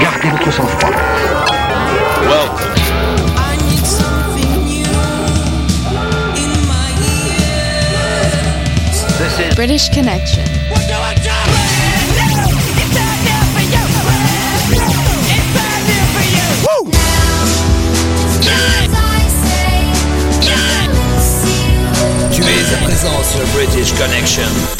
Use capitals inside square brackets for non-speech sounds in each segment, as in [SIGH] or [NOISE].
Gardez votre sang-froid. Welcome. I need something new in my ears. This is British Connection. What do I do? It's out there for you. It's out there for you. Tu es à présent sur British Connection.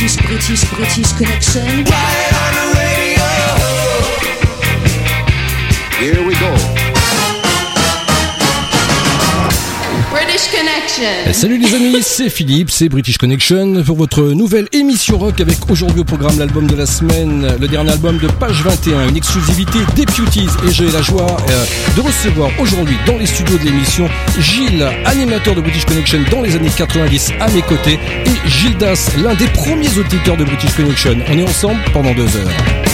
British, British, British Connection. Right Connection. Salut les amis, c'est Philippe, c'est British Connection pour votre nouvelle émission rock avec aujourd'hui au programme l'album de la semaine, le dernier album de Page 21, une exclusivité Deputies et j'ai la joie euh, de recevoir aujourd'hui dans les studios de l'émission Gilles, animateur de British Connection dans les années 90 à mes côtés et Gilles Das, l'un des premiers auditeurs de British Connection. On est ensemble pendant deux heures.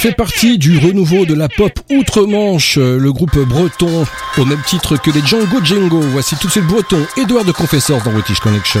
Fait partie du renouveau de la pop outre-Manche, le groupe breton, au même titre que les Django Django. Voici tout de suite breton, Edouard de Confessors dans British Connection.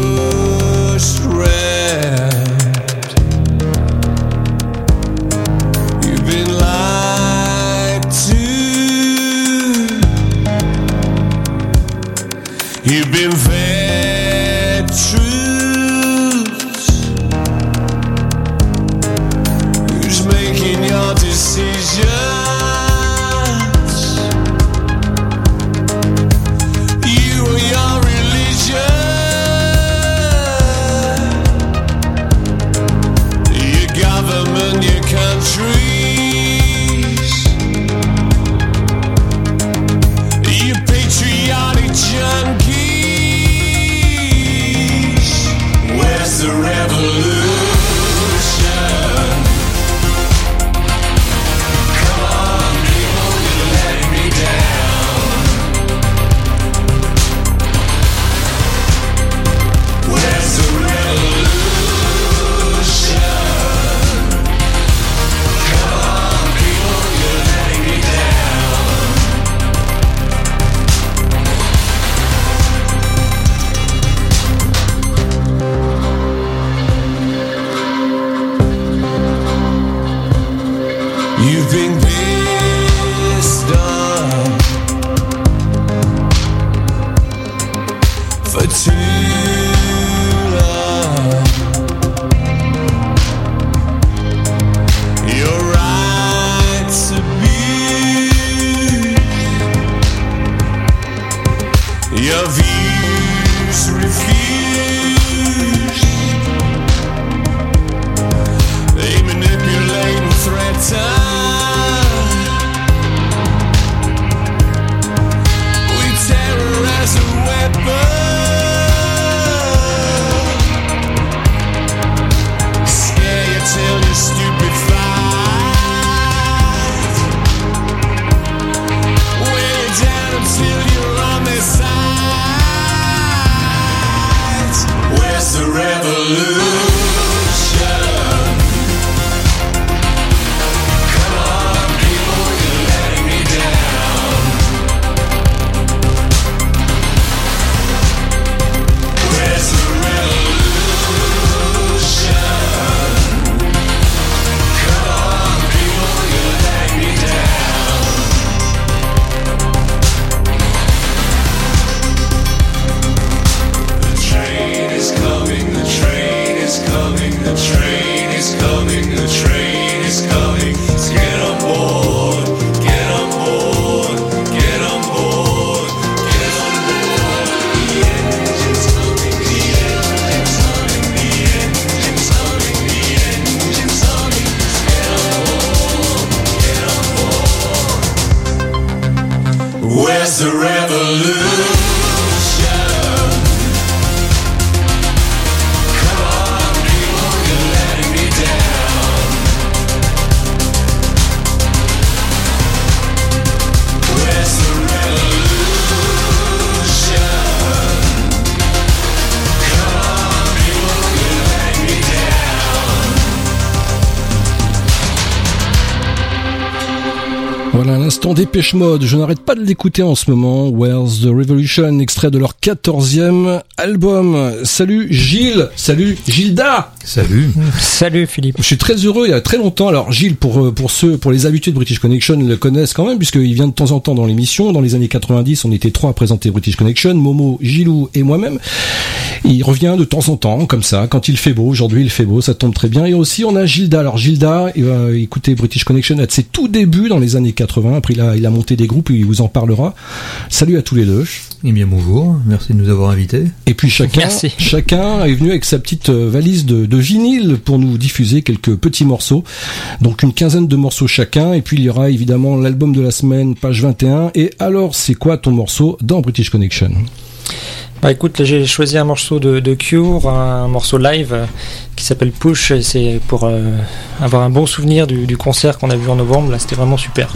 l'instant Dépêche Mode, je n'arrête pas de l'écouter en ce moment, Where's the Revolution, extrait de leur quatorzième album. Salut Gilles, salut Gilda Salut. Salut Philippe. Je suis très heureux, il y a très longtemps, alors Gilles, pour, euh, pour ceux, pour les habitués de British Connection, le connaissent quand même, puisqu'il vient de temps en temps dans l'émission, dans les années 90, on était trois à présenter British Connection, Momo, Gilou et moi-même. Il revient de temps en temps, comme ça, quand il fait beau, aujourd'hui il fait beau, ça tombe très bien. Et aussi on a Gilda, alors Gilda, il va écouter British Connection à ses tout débuts dans les années 80, après il a, il a monté des groupes, il vous en parlera. Salut à tous les deux. Eh bien bonjour, merci de nous avoir invités. Et puis chacun, Merci. [LAUGHS] chacun est venu avec sa petite euh, valise de, de vinyle pour nous diffuser quelques petits morceaux. Donc une quinzaine de morceaux chacun. Et puis il y aura évidemment l'album de la semaine, page 21. Et alors, c'est quoi ton morceau dans British Connection? Bah écoute, j'ai choisi un morceau de, Cure, un morceau live euh, qui s'appelle Push. C'est pour euh, avoir un bon souvenir du, concert qu'on a vu en novembre. Là, c'était vraiment super.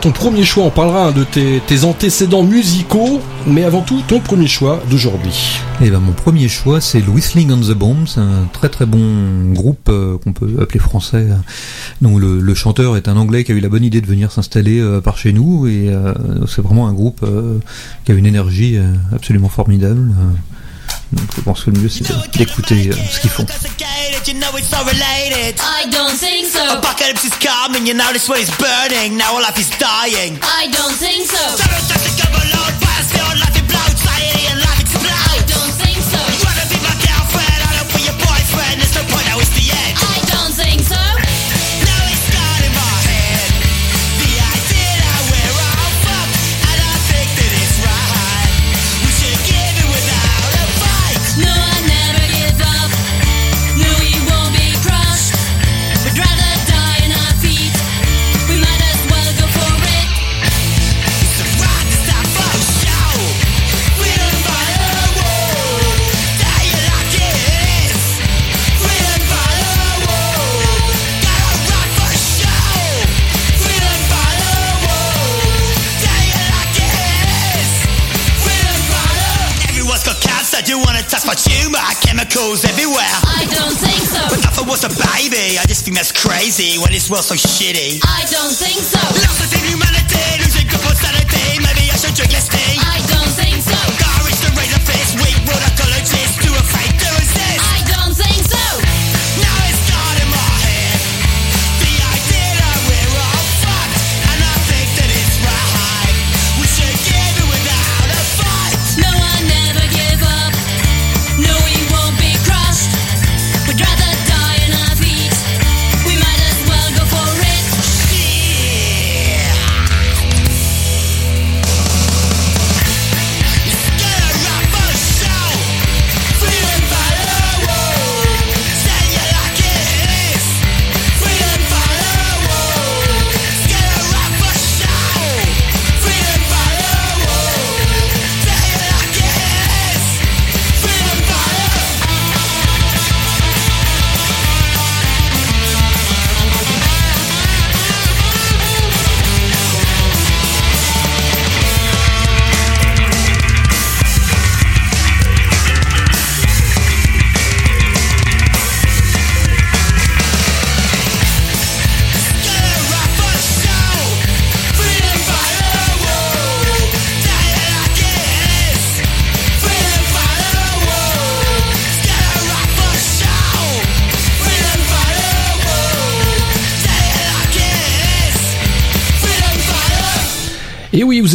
Ton premier choix, on parlera hein, de tes, tes antécédents musicaux, mais avant tout ton premier choix d'aujourd'hui. Et ben mon premier choix c'est le Whistling on the Bomb, c'est un très très bon groupe euh, qu'on peut appeler français. dont le, le chanteur est un Anglais qui a eu la bonne idée de venir s'installer euh, par chez nous et euh, c'est vraiment un groupe euh, qui a une énergie euh, absolument formidable. Donc je pense que le mieux c'est d'écouter euh, ce qu'ils font. You know it's all related. I don't think so. Apocalypse is coming, you know this world is burning. Now all life is dying. I don't think so. Chemicals everywhere. I don't think so. But nothing was a baby. I just think that's crazy when this world's so shitty. I don't think so. Lost in humanity, losing grip on sanity. Maybe I should drink less tea. I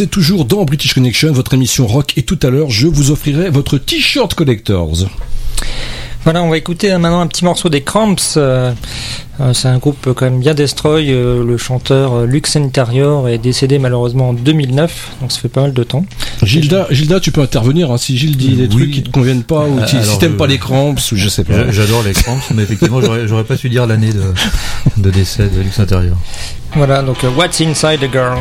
vous êtes toujours dans British Connection, votre émission rock, et tout à l'heure, je vous offrirai votre t-shirt collectors. Voilà, on va écouter maintenant un petit morceau des Cramps. euh, euh, c'est un groupe quand même bien destroy. euh, le chanteur Lux Interior est décédé malheureusement en 2009, donc ça fait pas mal de temps. Gilda, Gilda, tu peux intervenir hein, si Gilles dit des Oui. trucs qui te conviennent pas, ou Euh, si, t'aimes pas les cramps, ou je sais pas. J'a- J'adore les cramps, mais effectivement j'aurais pas su dire l'année de, de décès de Lux Intérieur. Voilà, donc What's Inside a Girl.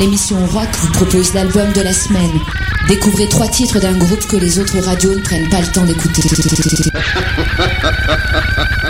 L'émission rock vous propose l'album de la semaine. Découvrez trois titres d'un groupe que les autres radios ne prennent pas le temps d'écouter. [LAUGHS]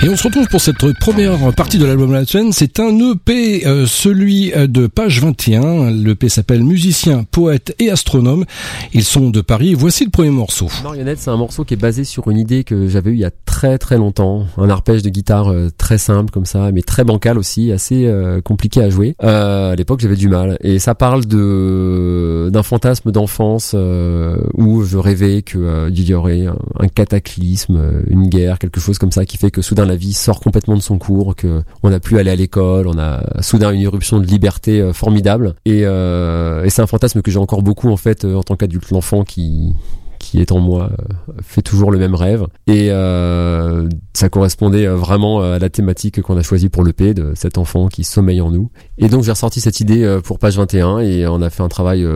Et on se retrouve pour cette première partie de l'album la semaine. C'est un EP, euh, celui euh, de page 21. L'EP s'appelle Musicien, poète et astronome. Ils sont de Paris. Voici le premier morceau. Marionnette, c'est un morceau qui est basé sur une idée que j'avais eue il y a très très longtemps. Un arpège de guitare euh, très simple comme ça, mais très bancal aussi, assez euh, compliqué à jouer. Euh, à l'époque, j'avais du mal. Et ça parle de d'un fantasme d'enfance euh, où je rêvais que il y aurait un, un cataclysme, une guerre, quelque chose comme ça, qui fait que soudain la vie sort complètement de son cours, que on n'a plus à aller à l'école, on a soudain une irruption de liberté euh, formidable. Et, euh, et c'est un fantasme que j'ai encore beaucoup en fait euh, en tant qu'adulte, l'enfant qui qui est en moi fait toujours le même rêve. Et ça correspondait vraiment à la thématique qu'on a choisie pour l'EP de cet enfant qui sommeille en nous. Et donc j'ai ressorti cette idée pour page 21 et on a fait un travail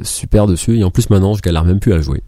super dessus. Et en plus maintenant je galère même plus à la jouer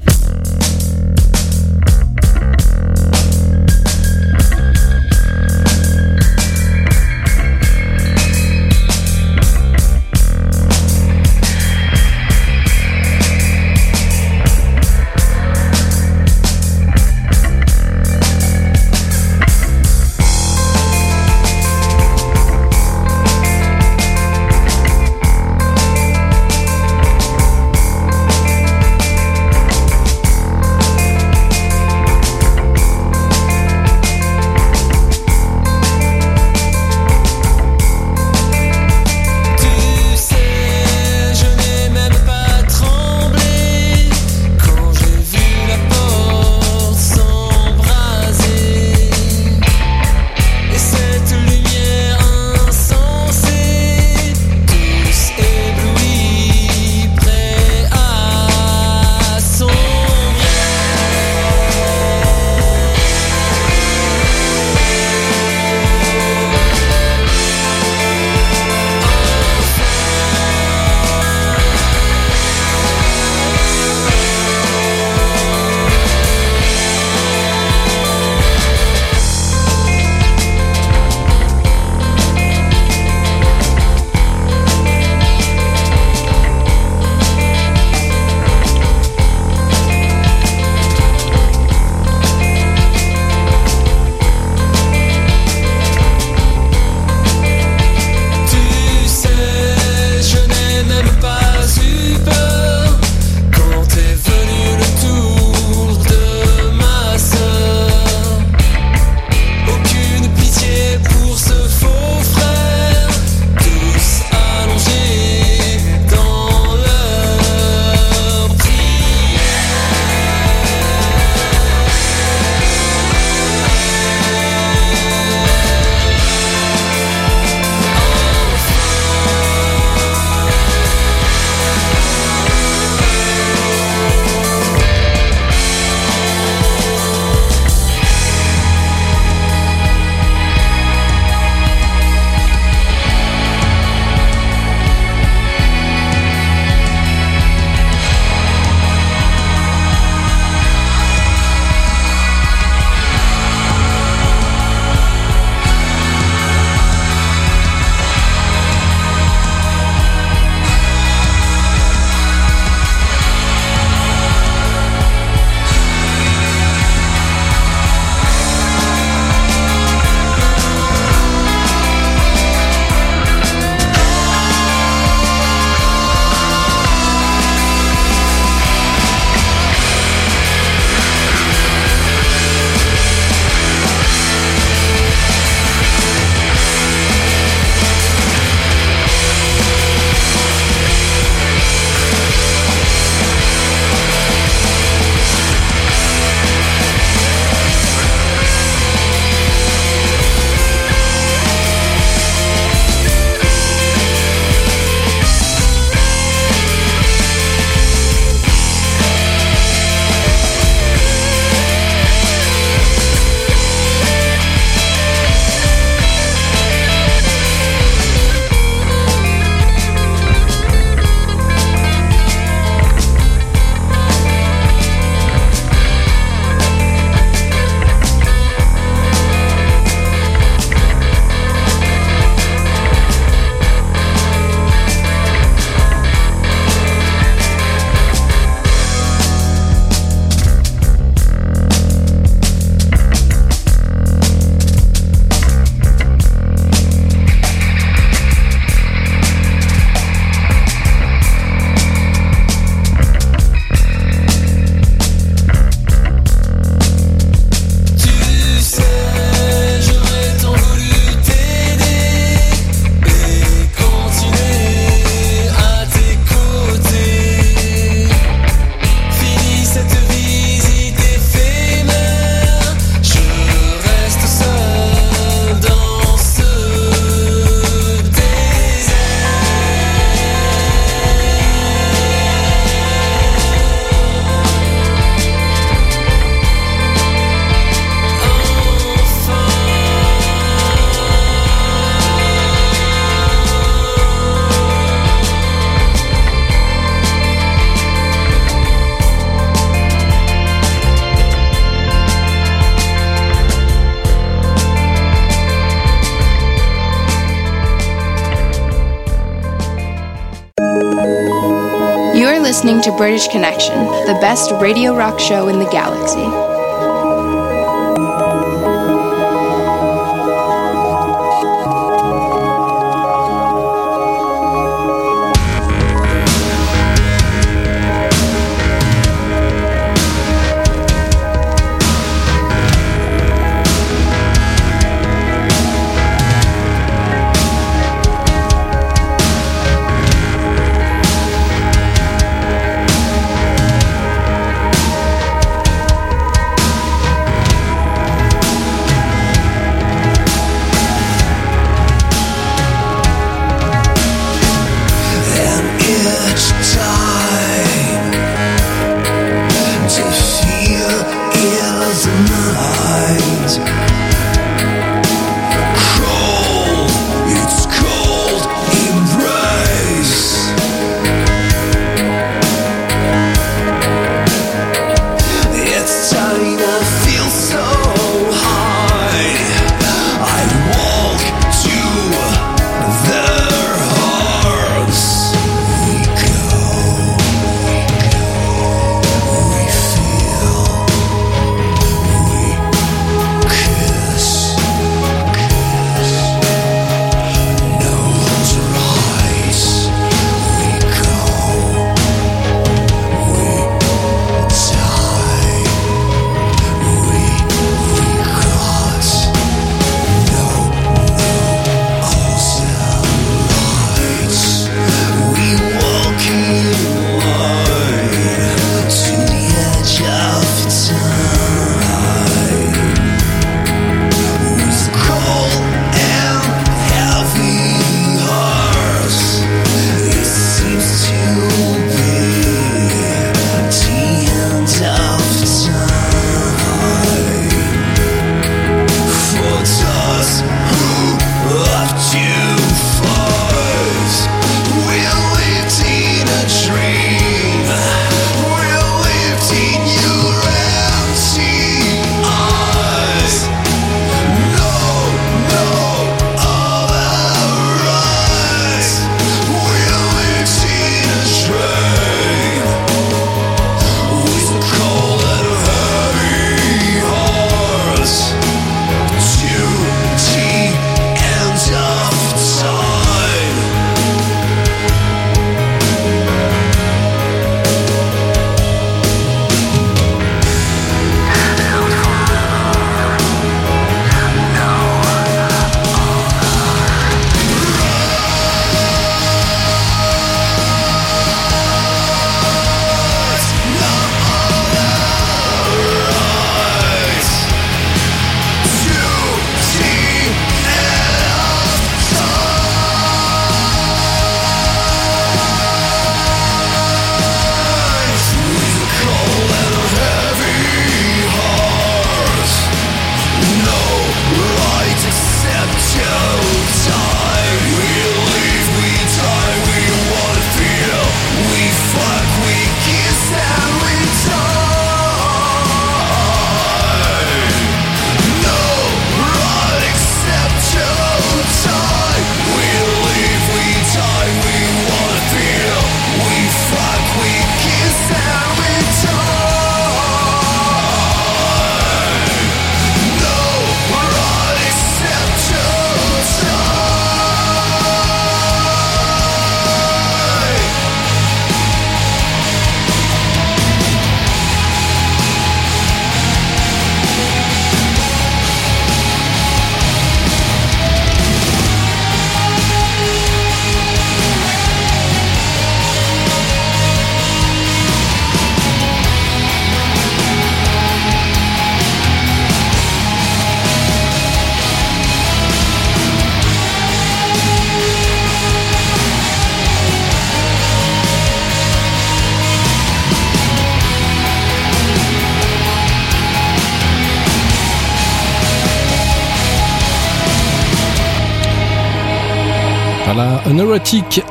listening to British Connection, the best radio rock show in the galaxy.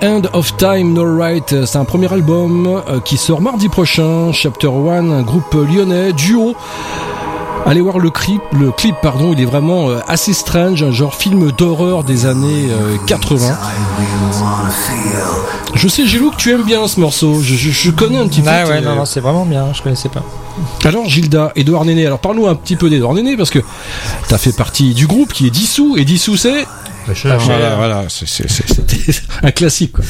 End of Time No Right, c'est un premier album euh, qui sort mardi prochain, Chapter 1, un groupe lyonnais, duo. Allez voir le clip, le clip pardon, il est vraiment euh, assez strange, un genre film d'horreur des années euh, 80. Je sais Gilou que tu aimes bien ce morceau, je, connais un petit peu. Ah ouais, non, non, c'est vraiment bien, je connaissais pas. Alors Gilda, Edouard Néné, alors parle-nous un petit peu d'Edouard Néné parce que t'as fait partie du groupe qui est dissous et dissous c'est Vacher. voilà, voilà, c'était [LAUGHS] un classique quoi.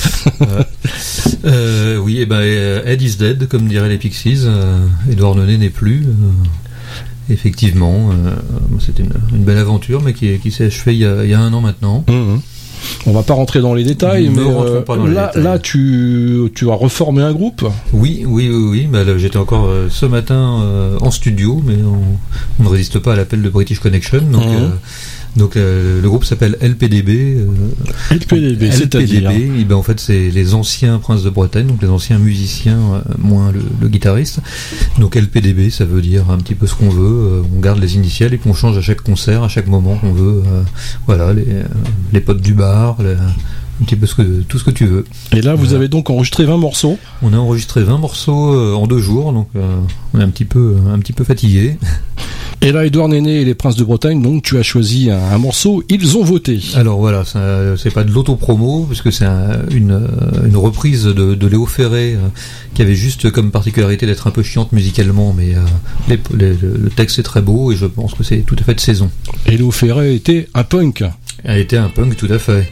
Euh, oui, et ben euh, Ed is dead, comme diraient les Pixies. Euh, Edouard Nenet n'est plus. euh, effectivement, euh, c'était une, une belle aventure, mais qui, qui s'est achevée il y, a, il y a un an maintenant. Mhm. On va pas rentrer dans les détails, mais rentrons euh, pas dans les là, détails. là tu, tu as reformé un groupe? Oui, oui, oui, oui. Bah, j'étais encore euh, ce matin euh, en studio, mais on, on ne résiste pas à l'appel de British Connection. Donc, Mhm. Donc euh, le groupe s'appelle LPDB. euh, LPDB, c'est-à-dire LPDB, eh ben, en fait, c'est les anciens princes de Bretagne, donc les anciens musiciens, euh, moins le, le guitariste. Donc LPDB, ça veut dire un petit peu ce qu'on veut. euh, on garde les initiales et qu'on change à chaque concert, à chaque moment qu'on veut. euh, voilà, les, euh, les potes du bar, les- un petit peu ce que, tout ce que tu veux. Et là, vous avez donc enregistré 20 morceaux. On a enregistré 20 morceaux euh, en deux jours, donc euh, on est un petit peu, un petit peu fatigué. Et là, Edouard Néné et les Princes de Bretagne, donc tu as choisi un, un morceau, ils ont voté. Alors voilà, c'est pas de l'autopromo, puisque c'est un- une, euh, une reprise de, de Léo Ferré, euh, qui avait juste comme particularité d'être un peu chiante musicalement, mais euh, les- les- le texte est très beau et je pense que c'est tout à fait de saison. Et Léo Ferré était un punk. Elle était un punk tout à fait.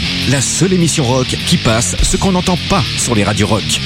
La seule émission rock qui passe ce qu'on n'entend pas sur les radios rock.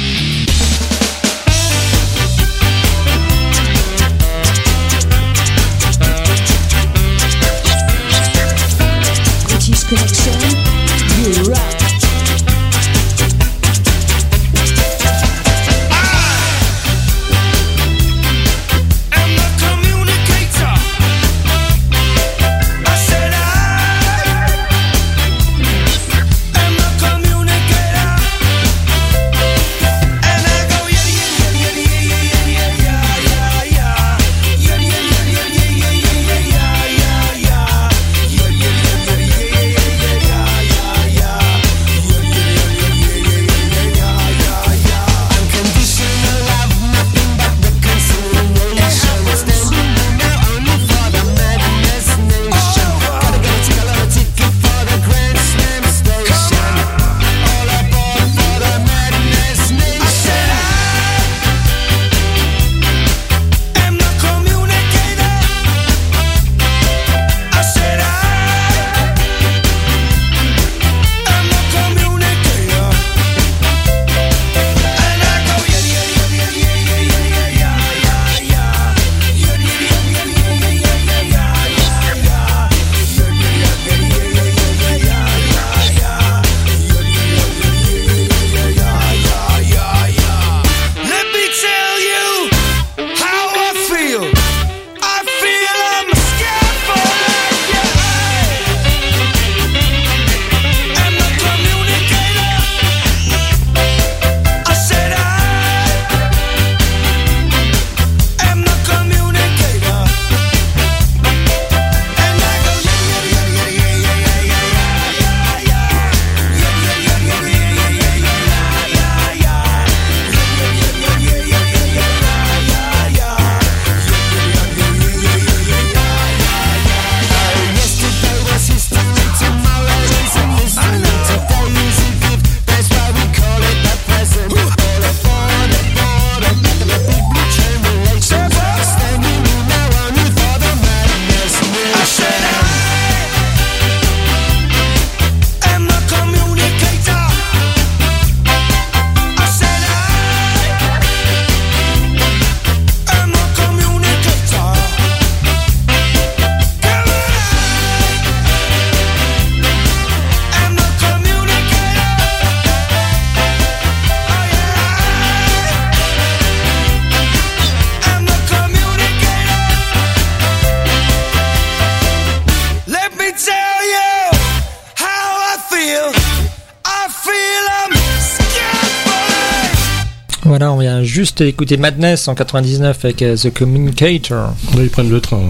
Juste écouté Madness en 99 avec euh, The Communicator. Là, ils prennent le train.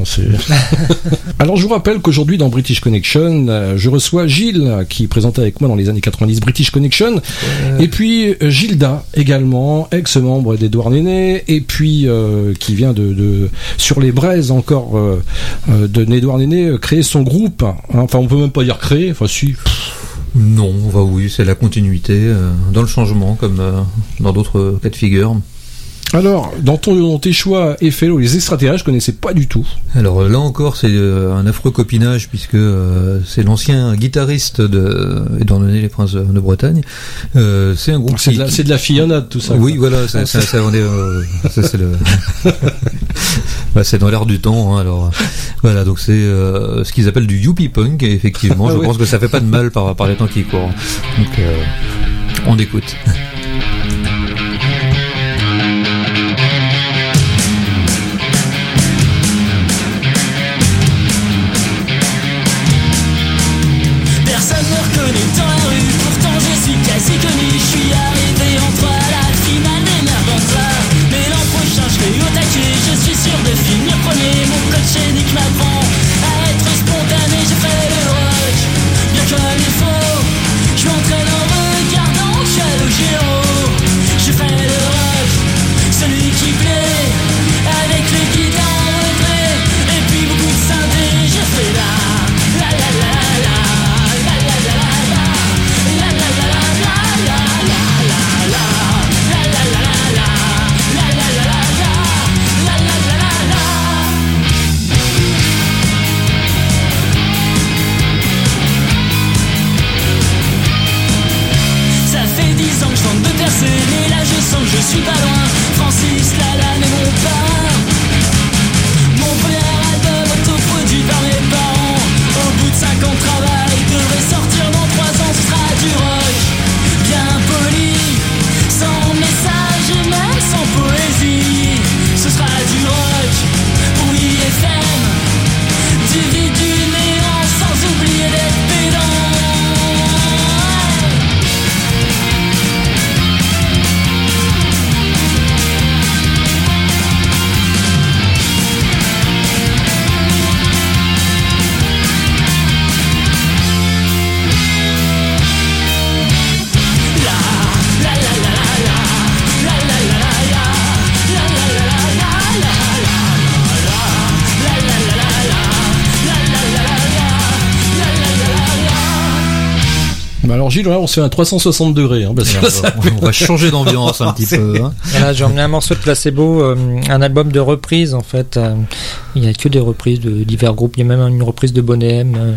[LAUGHS] Alors, je vous rappelle qu'aujourd'hui, dans British Connection, euh, je reçois Gilles, qui présentait avec moi dans les années 90 British Connection, et puis euh, Gilda, également, ex-membre d'Edouard Néné, et puis euh, qui vient de, de sur les braises encore euh, euh, de Edouard Néné, euh, créer son groupe. hein. Enfin, on peut même pas dire créer, enfin, si. Non, bah oui, c'est la continuité, euh, dans le changement, comme euh, dans d'autres cas de figure. Alors, dans, ton, dans tes choix FLO, les extraterrestres, je connaissais pas du tout. Alors là encore, c'est euh, un affreux copinage puisque euh, c'est l'ancien guitariste de Edouard Donné, les Princes de Bretagne. Euh, c'est un groupe C'est de, qui- de la fillonnade, tout ça. Oui, quoi. voilà, euh, c'est le, [LAUGHS] Bah, dans l'air du temps. hein, alors voilà, donc c'est ce qu'ils appellent du yuppie punk. Et effectivement, Ah je oui. pense que ça fait pas de mal par, par les temps qui courent. Donc on écoute. Gilles, là, on se fait un 360 degrés. Hein, parce que là, ça- on va changer d'ambiance un petit [LAUGHS] peu. hein. Voilà, j'ai emmené un morceau de Placebo, euh, un album de reprises en fait. euh, il n'y a que des reprises de divers groupes. Il y a même une reprise de Bonnet M. euh,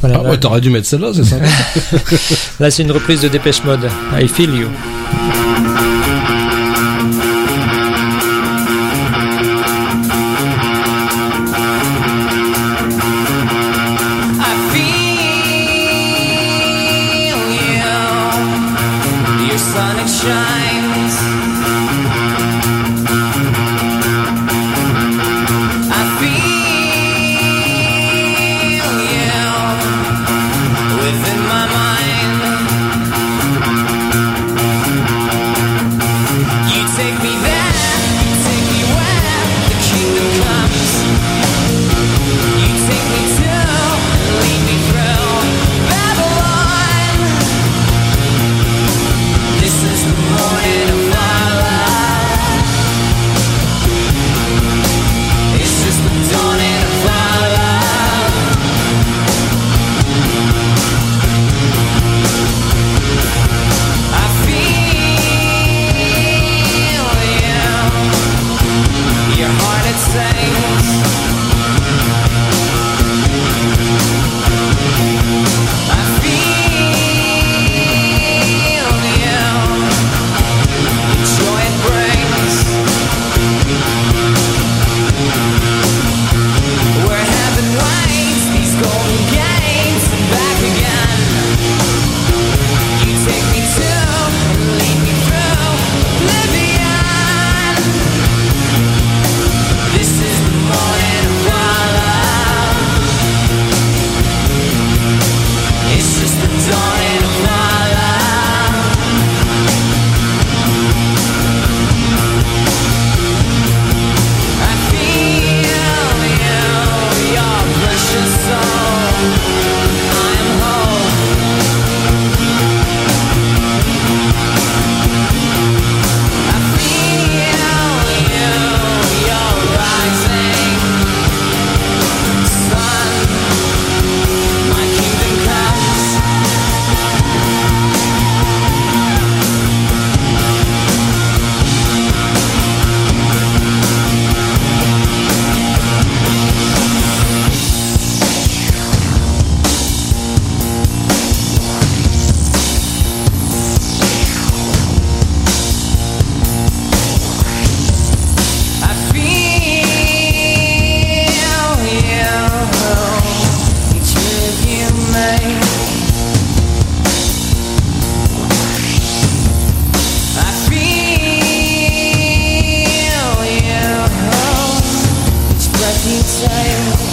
voilà, Ah là, ouais, t'aurais dû mettre celle-là, c'est ça [LAUGHS] là, c'est une reprise de Dépêche Mode. I Feel You. time.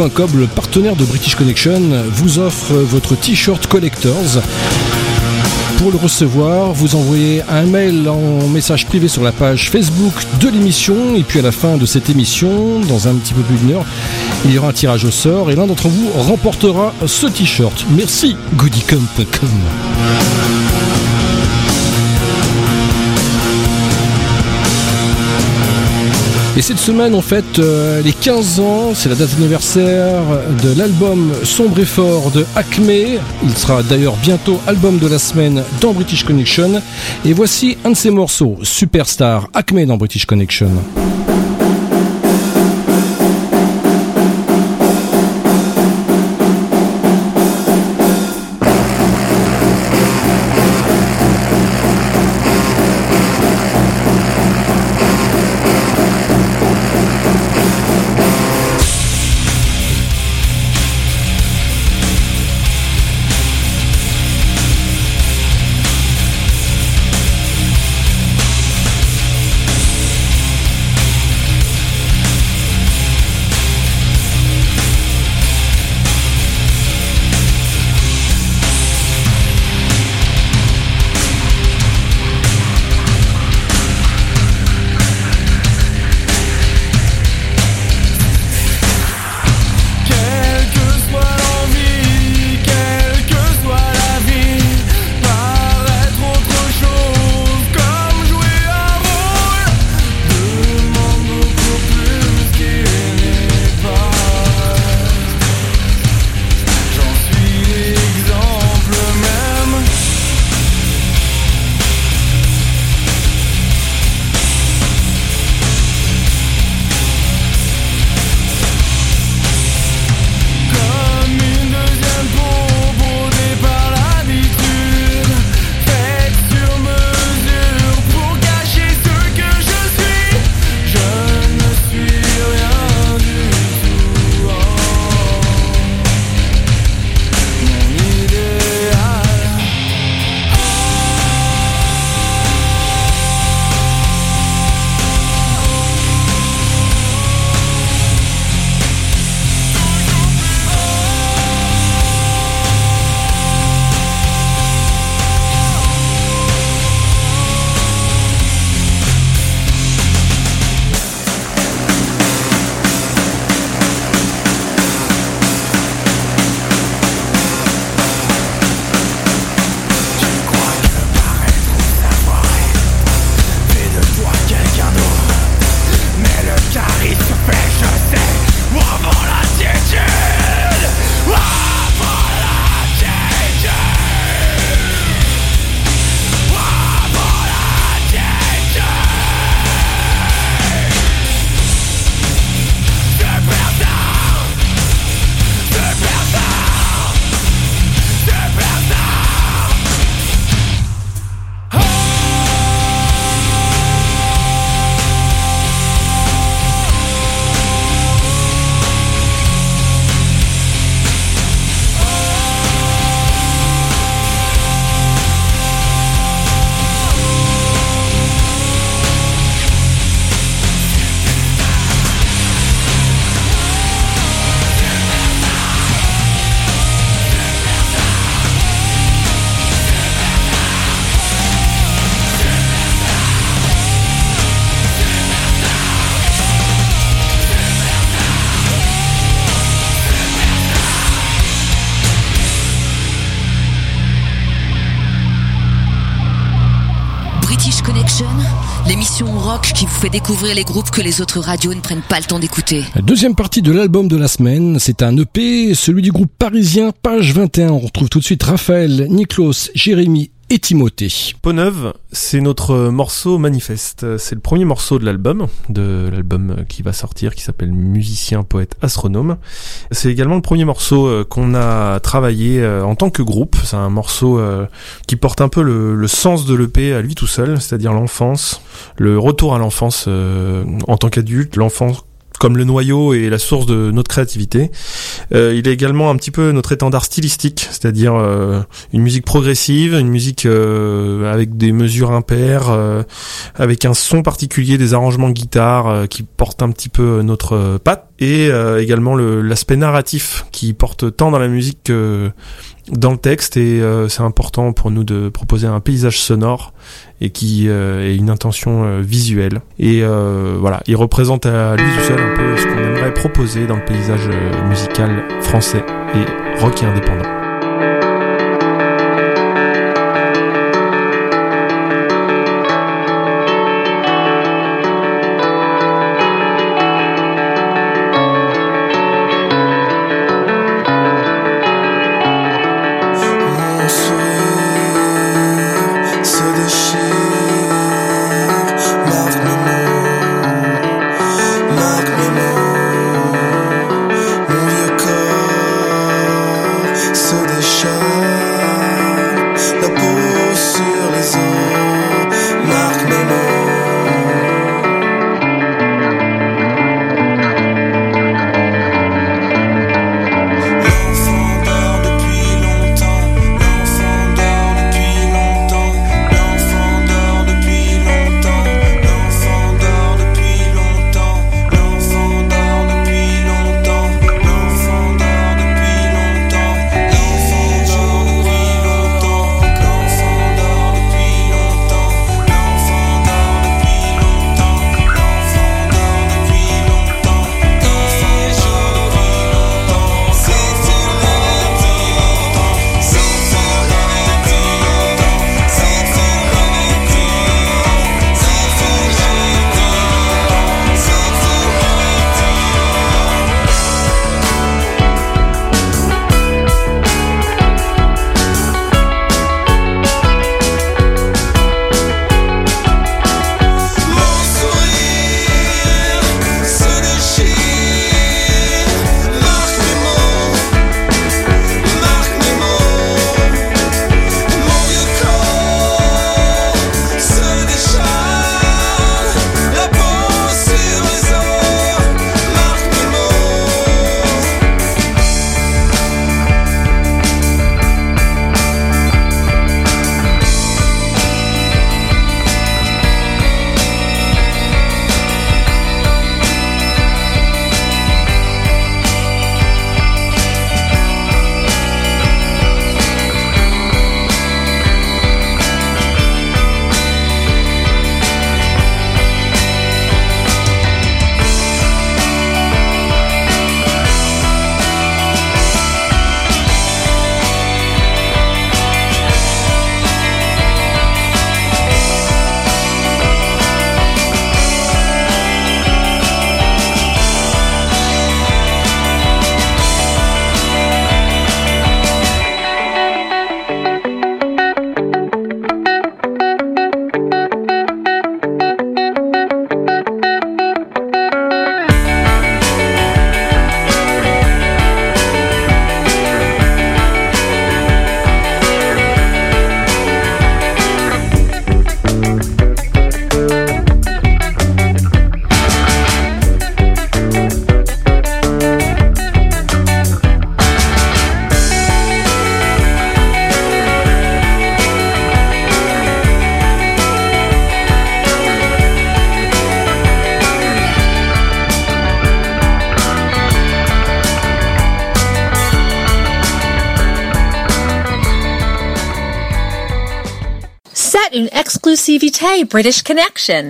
Goodicom.com, le partenaire de British Connection, vous offre votre t-shirt Collectors. Pour le recevoir, vous envoyez un mail en message privé sur la page Facebook de l'émission et puis à la fin de cette émission, dans un petit peu plus d'une heure, il y aura un tirage au sort et l'un d'entre vous remportera ce t-shirt. Merci goodicom.com. Et cette semaine, on fête euh, les 15 ans, c'est la date anniversaire de l'album Sombre et Fort de Acme. Il sera d'ailleurs bientôt album de la semaine dans British Connection. Et voici un de ses morceaux, Superstar, Acme dans British Connection. Les groupes que les autres radios ne prennent pas le temps d'écouter. Deuxième partie de l'album de la semaine, c'est un EP, celui du groupe parisien Page 21. On retrouve tout de suite Raphaël, Niklos, Jérémy et Timothée. Peau neuve, c'est notre morceau manifeste. C'est le premier morceau de l'album, de l'album qui va sortir, qui s'appelle Musicien, poète, astronome. C'est également le premier morceau euh, qu'on a travaillé euh, en tant que groupe. C'est un morceau euh, qui porte un peu le, le sens de l'EP à lui tout seul, c'est-à-dire l'enfance, le retour à l'enfance en tant qu'adulte, l'enfance comme le noyau et la source de notre créativité. Euh, il est également un petit peu notre étendard stylistique, c'est-à-dire euh, une musique progressive, une musique euh, avec des mesures impaires, euh, avec un son particulier, des arrangements de guitare euh, qui portent un petit peu notre euh, patte, et également le- l'aspect narratif qui porte tant dans la musique que dans le texte, et c'est important pour nous de proposer un paysage sonore et qui euh, est une intention euh, visuelle. Et euh, voilà, il représente à lui tout seul un peu ce qu'on aimerait proposer dans le paysage euh, musical français et rock et indépendant.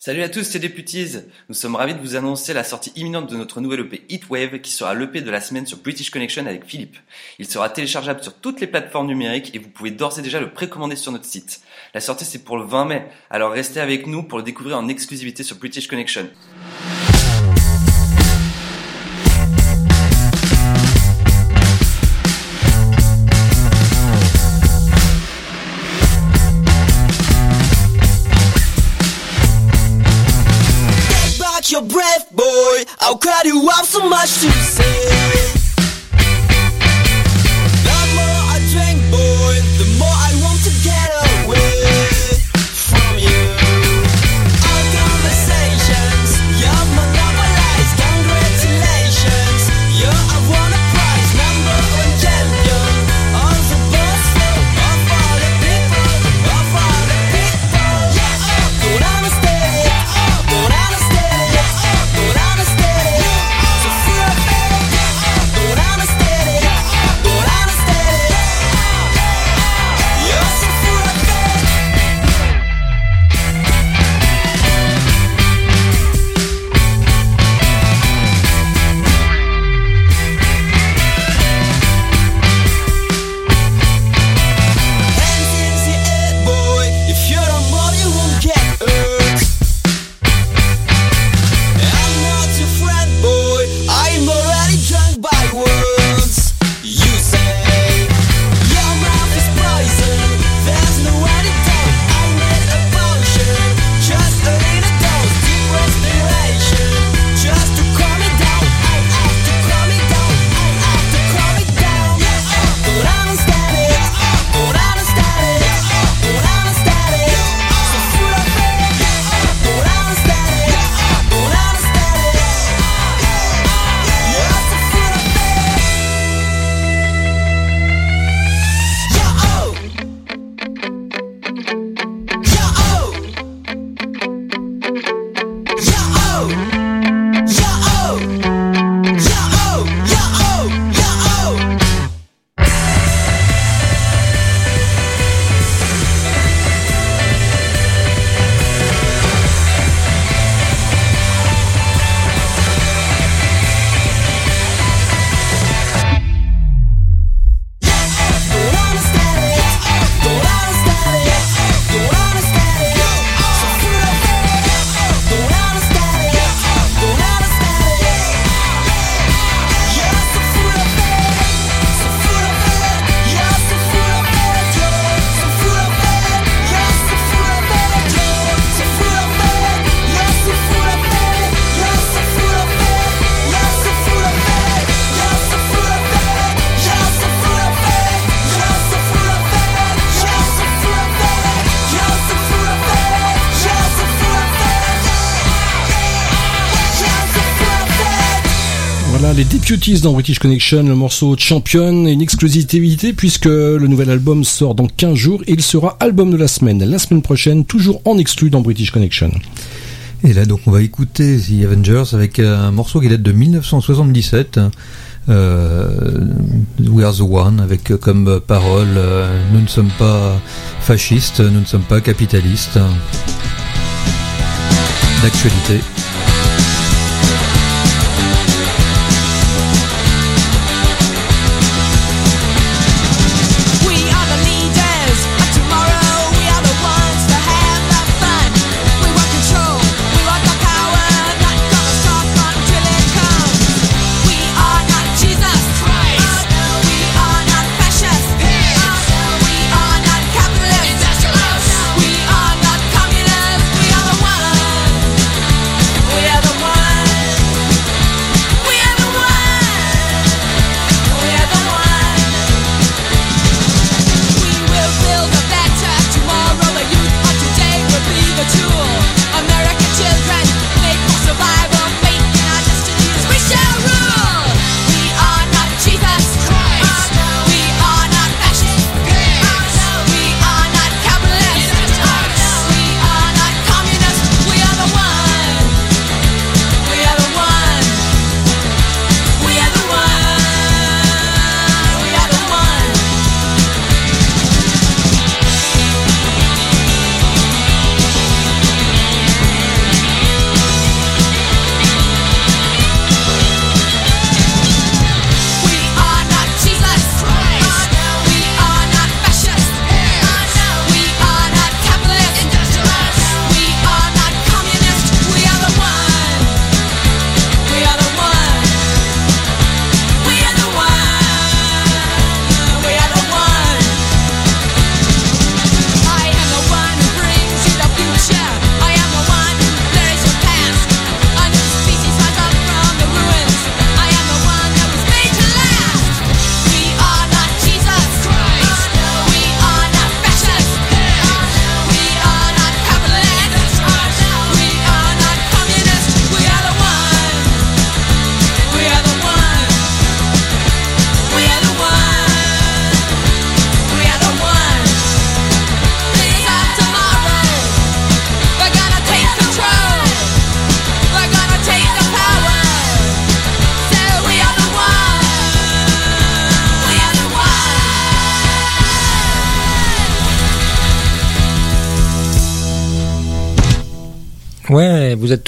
Salut à tous, c'est Deputies. Nous sommes ravis de vous annoncer la sortie imminente de notre nouvel EP Heatwave qui sera l'EP de la semaine sur British Connection avec Philippe. Il sera téléchargeable sur toutes les plateformes numériques et vous pouvez d'ores et déjà le précommander sur notre site. La sortie c'est pour le 20 mai, alors restez avec nous pour le découvrir en exclusivité sur British Connection. brave boy. I'll cut you off so much to say Deputies dans British Connection, le morceau Champion une exclusivité puisque le nouvel album sort dans 15 jours et il sera album de la semaine, la semaine prochaine, toujours en exclu dans British Connection. Et là, donc, on va écouter The Avengers avec un morceau qui date de 1977. Euh, We Are the One, avec comme parole euh, Nous ne sommes pas fascistes, nous ne sommes pas capitalistes. D'actualité.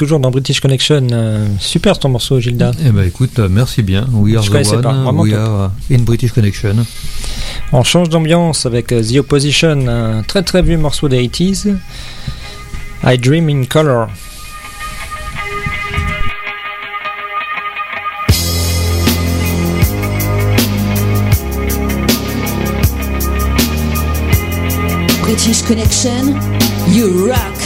Toujours dans British Connection. euh, super ton morceau, Gilda. Eh ben écoute, euh, merci bien. We are Je the one. pas, vraiment we are uh, in British Connection. On change d'ambiance avec euh, The Opposition, un très très vieux morceau des 80s. I Dream in Color. British Connection, you rock.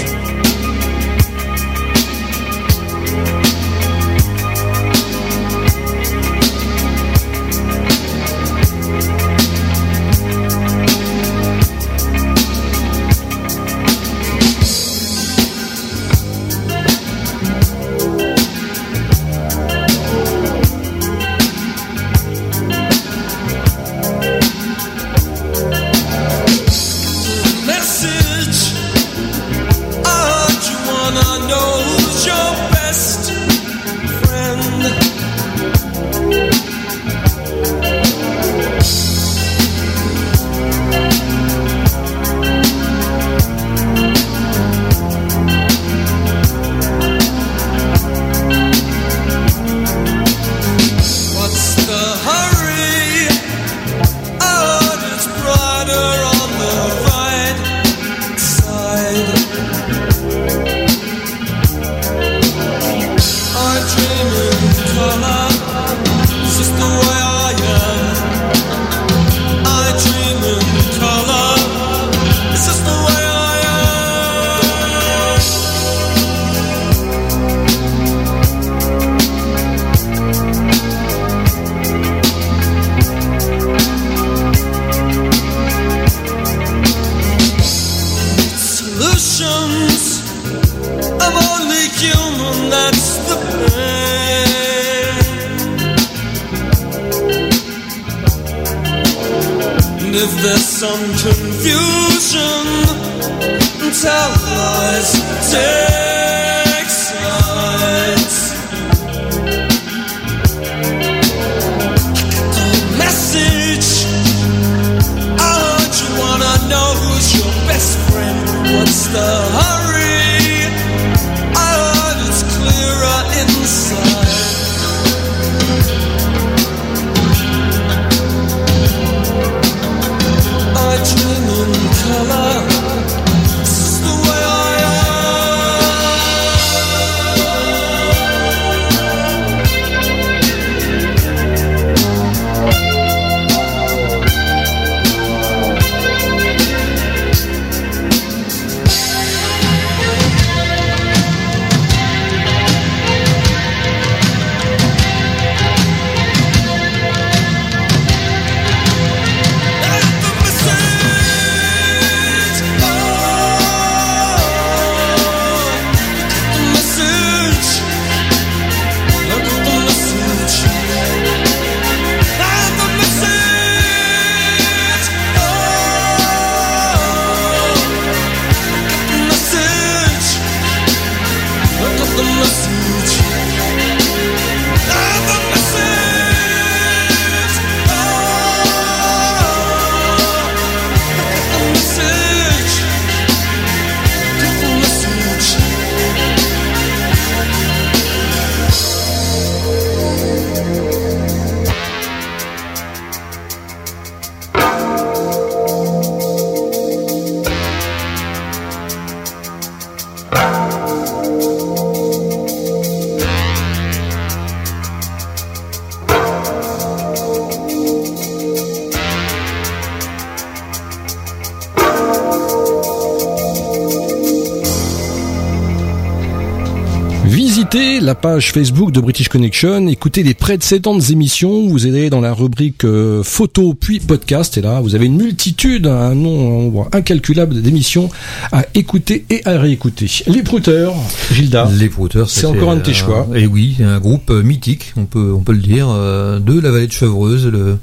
Page Facebook de British Connection, écoutez les précédentes émissions, vous allez dans la rubrique euh, photo puis podcast et là vous avez une multitude, un nombre incalculable d'émissions à écouter et à réécouter. Les prouteurs, Gilda. Les Prouteurs, C'est encore un de tes choix. Et oui, un groupe euh, mythique, on peut on peut le dire, euh, de la vallée de Chevreuse, le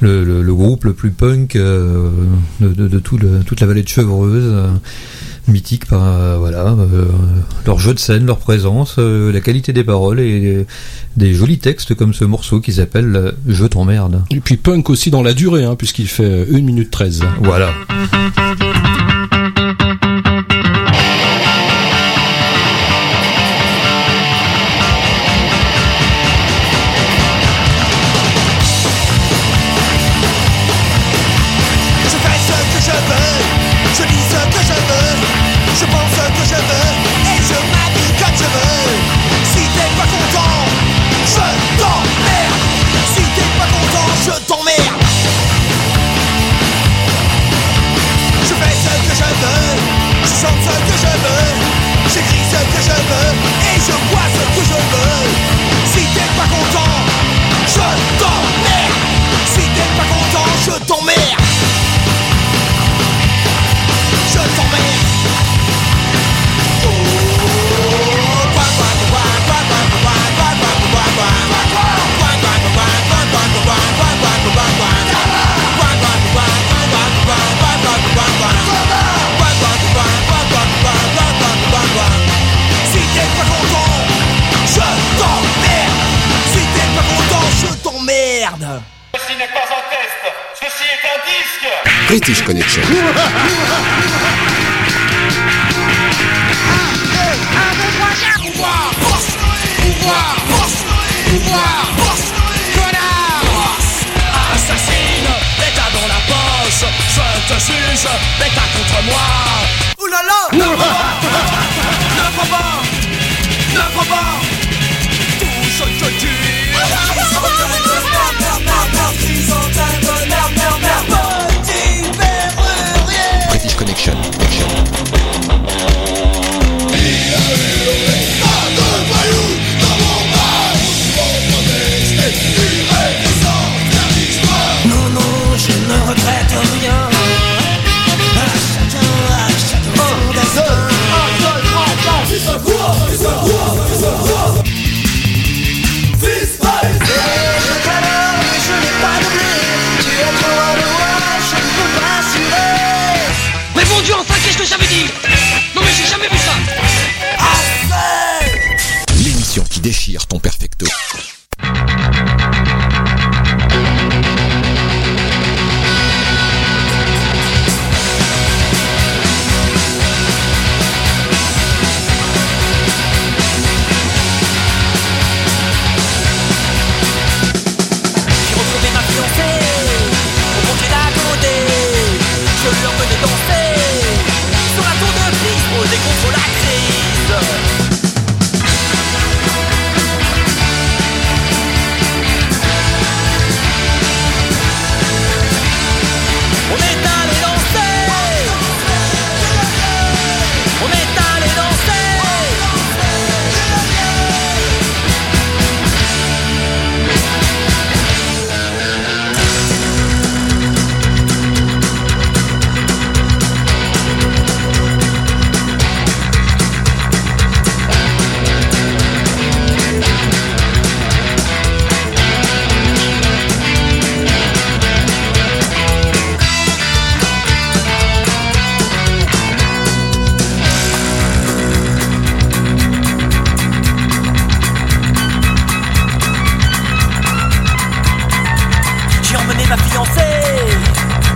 le, le- le groupe le plus punk euh, de, de- de tout le- toute la vallée de Chevreuse. Euh, mythique par euh, voilà euh, leur jeu de scène, leur présence, euh, la qualité des paroles et des jolis textes comme ce morceau qui s'appelle Je t'emmerde. Et puis punk aussi dans la durée, hein, puisqu'il fait 1 minute 13. Voilà. British Connection. je te juge, contre moi. Oulala, ne crois pas, ne crois pas, tout ce que tu es,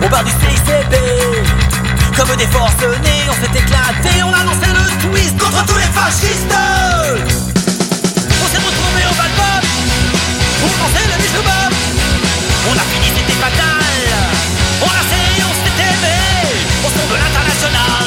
au bar du CICB Comme des forcenés, on s'est éclaté, on a lancé le twist contre tous les fascistes. On s'est retrouvés au balcon pour danser le biche bob On a fini, c'était fatal. On a essayé, on s'est aimé. Au son de l'international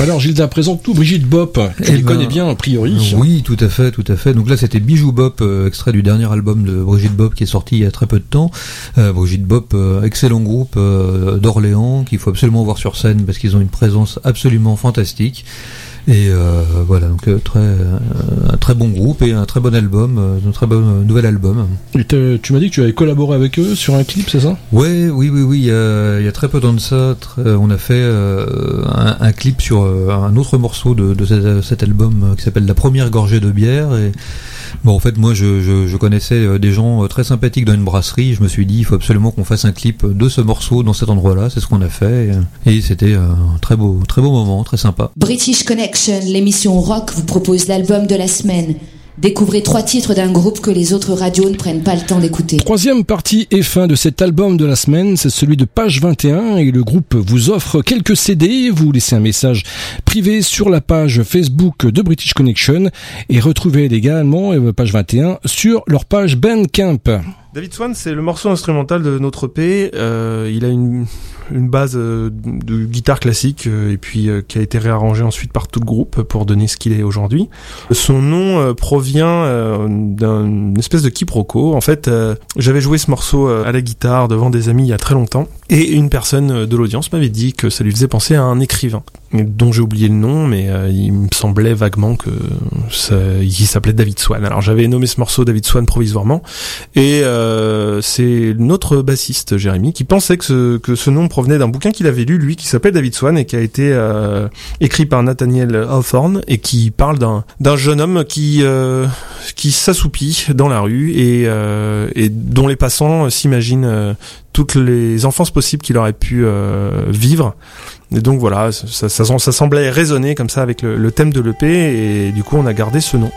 Alors Gilda, présente-nous Brigitte Bop. Tu Eh les ben, connais bien a priori. Oui, tout à fait, tout à fait. Donc là, c'était Bijou Bop, euh, extrait du dernier album de Brigitte Bop qui est sorti il y a très peu de temps. Euh, Brigitte Bop, euh, excellent groupe d'Orléans qu'il faut absolument voir sur scène parce qu'ils ont une présence absolument fantastique. Et euh, voilà, donc euh, très, euh, un très bon groupe et un très bon album, euh, un très bon nouvel album. Et tu m'as dit que tu avais collaboré avec eux sur un clip, c'est ça? Ouais, oui, oui, oui. Il y a, il y a très peu de temps de ça, très- on a fait euh, un, un clip sur euh, un autre morceau de, de cet, cet album qui s'appelle La première gorgée de bière. Et bon, en fait, moi, je, je, connaissais euh, des gens euh, très sympathiques dans une brasserie. Je me suis dit, il faut absolument qu'on fasse un clip de ce morceau dans cet endroit-là. C'est ce qu'on a fait, et, c'était euh, un très beau, très beau moment, très sympa. British. Connection, l'émission rock vous propose l'album de la semaine. Découvrez trois titres d'un groupe que les autres radios ne prennent pas le temps d'écouter. Troisième partie et fin de cet album de la semaine, c'est celui de page 21 et le groupe vous offre quelques CD. Vous laissez un message privé sur la page Facebook de British Connection et retrouvez également euh, page 21 sur leur page Bandcamp. David Swan, c'est le morceau instrumental de notre EP. Euh, il a une, une base euh, de guitare classique euh, et puis euh, qui a été réarrangé ensuite par tout le groupe pour donner ce qu'il est aujourd'hui. Son nom provient d'une espèce de quiproquo. En fait, j'avais joué ce morceau à la guitare devant des amis il y a très longtemps et une personne de l'audience m'avait dit que ça lui faisait penser à un écrivain dont j'ai oublié le nom, mais il me semblait vaguement que il s'appelait David Swan. Alors j'avais nommé ce morceau David Swan provisoirement, et c'est notre bassiste Jérémy qui pensait que ce, que ce nom provenait d'un bouquin qu'il avait lu lui, qui s'appelle David Swan et qui a été euh, écrit par Nathaniel Hawthorne et qui parle d'un d'un jeune homme qui euh, s'assoupit dans la rue et euh, et dont les passants s'imaginent toutes les enfances possibles qu'il aurait pu vivre. Et donc voilà, ça, ça, ça semblait résonner comme ça avec le, le thème de l'EP et du coup on a gardé ce nom.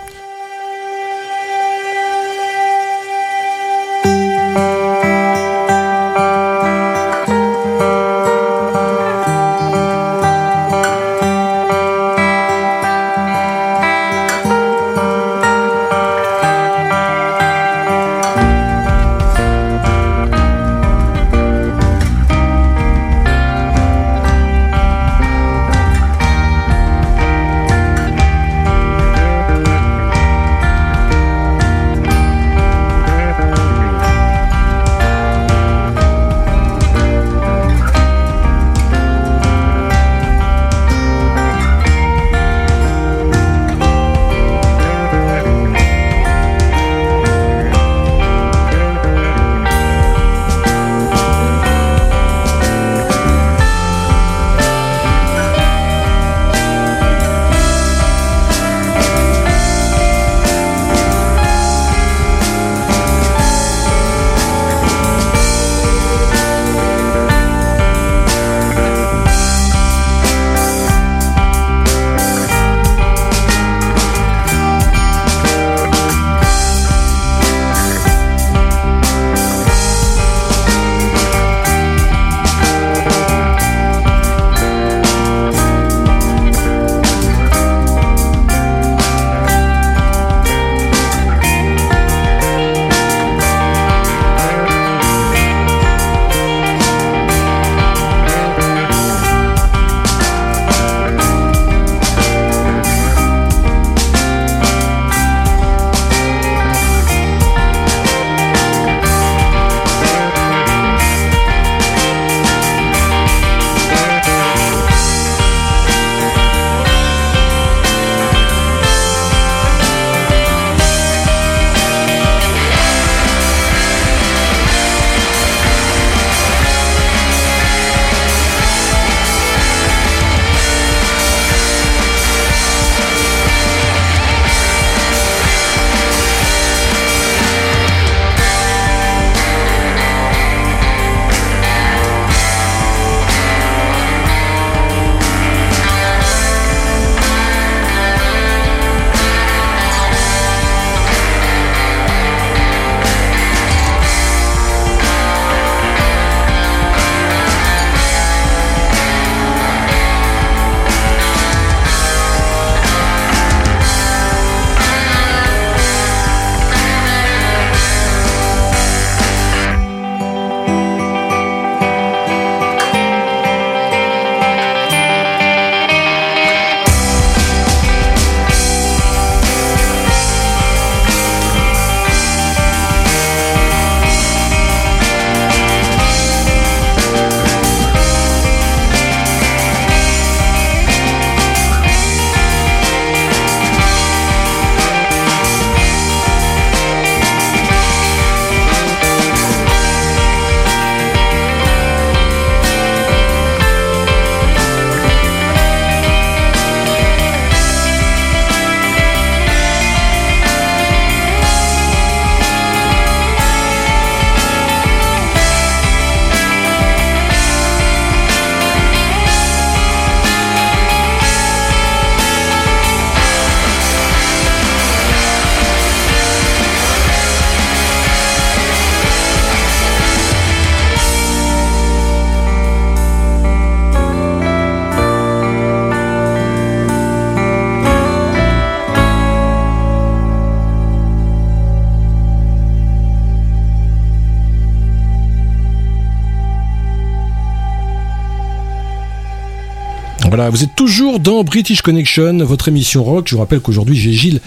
Vous êtes toujours dans British Connection, votre émission rock. Je vous rappelle qu'aujourd'hui j'ai Gilles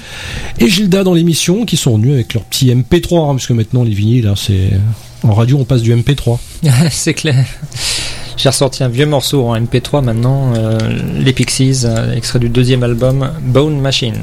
et Gilda dans l'émission qui sont venus avec leur petit MP3, hein, parce que maintenant les vinyles, hein, c'est en radio on passe du MP3. [LAUGHS] c'est clair. J'ai ressorti un vieux morceau en MP3 maintenant, euh, les Pixies, euh, extrait du deuxième album Bone Machine.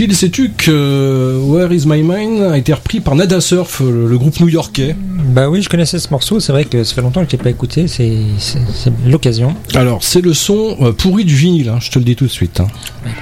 Gilles, sais-tu que Where Is My Mind a été repris par Nada Surf, le, le groupe new-yorkais? Bah oui, je connaissais ce morceau, c'est vrai que ça fait longtemps que je l'ai pas écouté, c'est l'occasion. Alors, c'est le son euh, pourri du vinyle, hein, je te le dis tout de suite. hein. With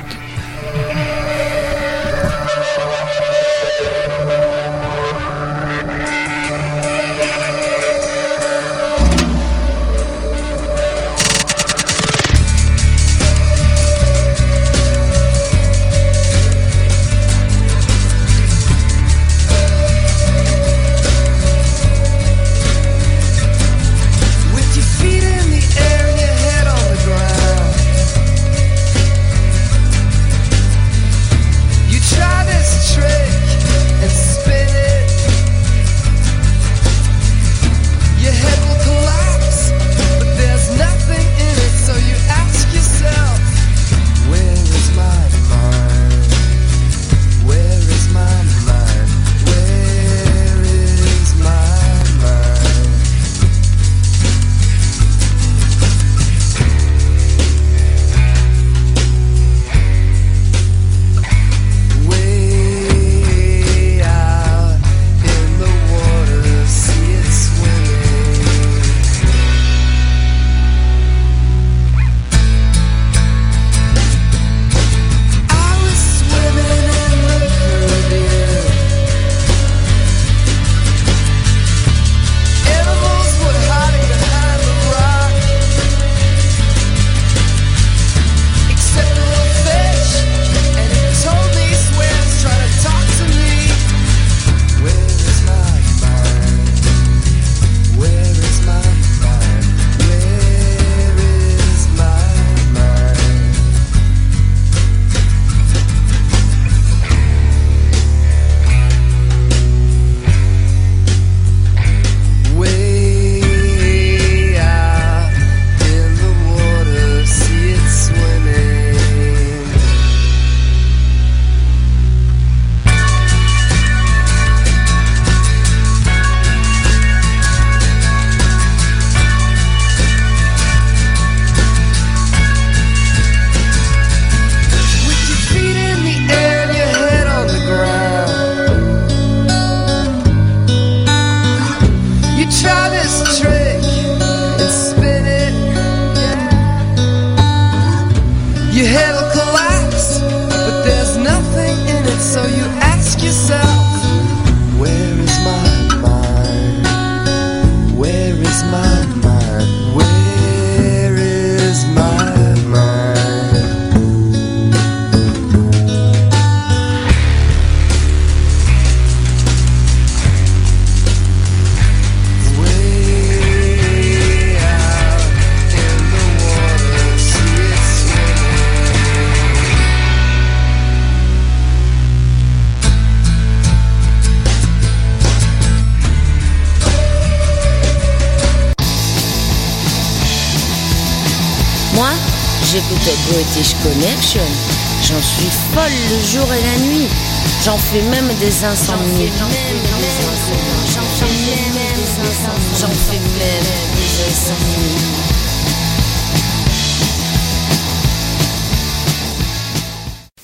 J'en fais.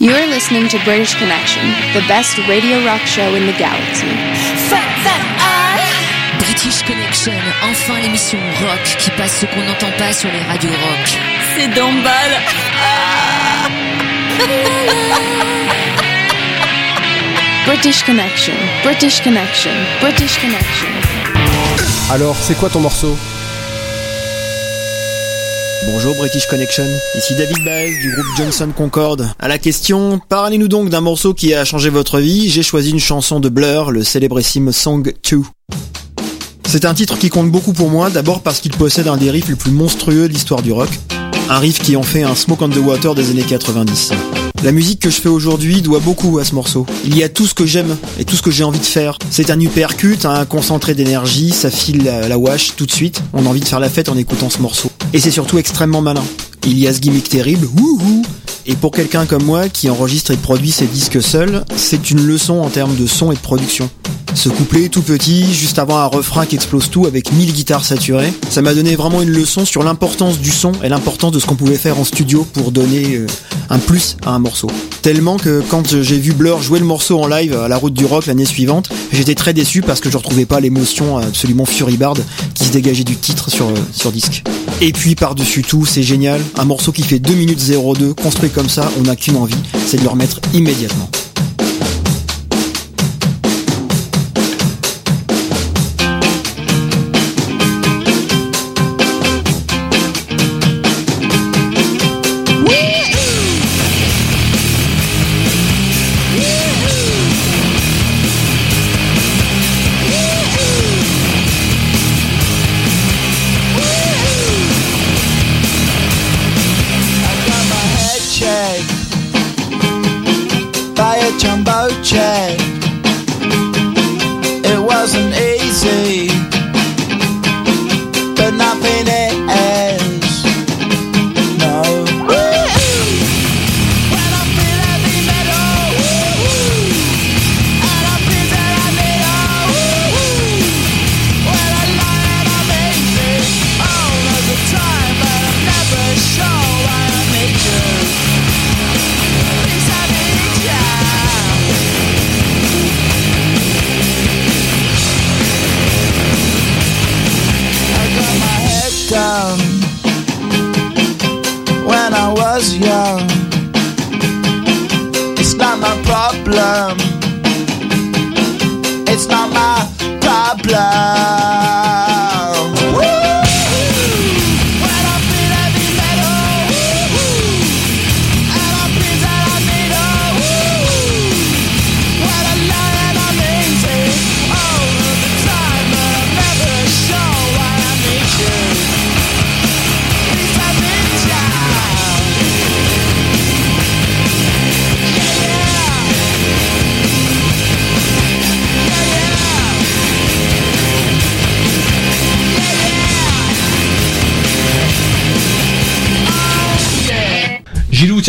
You're listening to British Connection, the best radio rock show in the galaxy. British Connection, enfin l'émission rock qui passe ce qu'on n'entend pas sur les radios rock. C'est d'emballe. [LAUGHS] British Connection, British Connection, British Connection. Alors, c'est quoi ton morceau Bonjour British Connection, ici David Baez du groupe Johnson Concorde. À la question, parlez-nous donc d'un morceau qui a changé votre vie, j'ai choisi une chanson de Blur, le célébrissime Song 2. C'est un titre qui compte beaucoup pour moi, d'abord parce qu'il possède un des riffs les plus monstrueux de l'histoire du rock, un riff qui en fait un Smoke on the Water des années 90. La musique que je fais aujourd'hui doit beaucoup à ce morceau. Il y a tout ce que j'aime et tout ce que j'ai envie de faire. C'est un uppercut, un concentré d'énergie, ça file la, la wash tout de suite. On a envie de faire la fête en écoutant ce morceau. Et c'est surtout extrêmement malin. Il y a ce gimmick terrible, wouhou Et pour quelqu'un comme moi qui enregistre et produit ses disques seul, c'est une leçon en termes de son et de production. Ce couplet tout petit, juste avant un refrain qui explose tout avec 1000 guitares saturées, ça m'a donné vraiment une leçon sur l'importance du son et l'importance de ce qu'on pouvait faire en studio pour donner euh, un plus à un morceau. Tellement que quand j'ai vu Blur jouer le morceau en live à la route du rock l'année suivante, j'étais très déçu parce que je retrouvais pas l'émotion absolument furibarde qui se dégageait du titre sur, euh, sur disque. Et puis par-dessus tout, c'est génial, un morceau qui fait 2 minutes 02, construit comme ça, on n'a qu'une envie, c'est de le remettre immédiatement.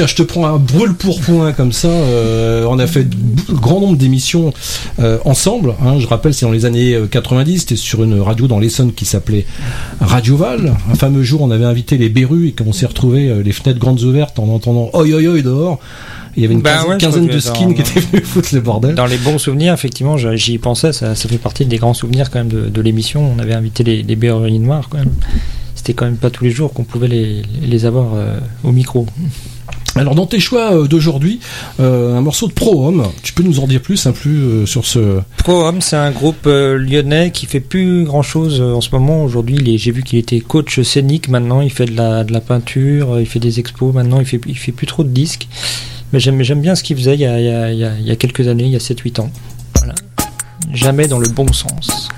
Tiens, je te prends un brûle pour point comme ça. euh, on a fait grand nombre d'émissions euh, ensemble. hein. je rappelle, c'est dans les années euh, 90. C'était sur une radio dans l'Essonne qui s'appelait Radio Val. Un fameux jour, on avait invité les Berus et qu'on s'est retrouvé les fenêtres grandes ouvertes en entendant oi oi oi dehors. Il y avait une Bah quinzaine, ouais, de skins dans- qui étaient venus [LAUGHS] foutre le bordel. Dans les bons souvenirs, effectivement, j'y pensais, ça, ça fait partie des grands souvenirs quand même de, de l'émission. On avait invité les, les Berruriers Noirs quand même. C'était quand même pas tous les jours qu'on pouvait les, les avoir euh, au micro. Alors dans tes choix euh, d'aujourd'hui, euh, un morceau de Pro Homme, tu peux nous en dire plus un plus euh, sur ce Pro Homme, c'est un groupe lyonnais qui fait plus grand chose en ce moment. Aujourd'hui, j'ai vu qu'il était coach scénique. Maintenant, il fait de la, de la peinture, il fait des expos. Maintenant, il fait, il fait plus trop de disques. Mais j'aime, j'aime bien ce qu'il faisait il y a, il y a- il y a- il y a quelques années, il y a 7-8 ans. Voilà. Jamais dans le bon sens.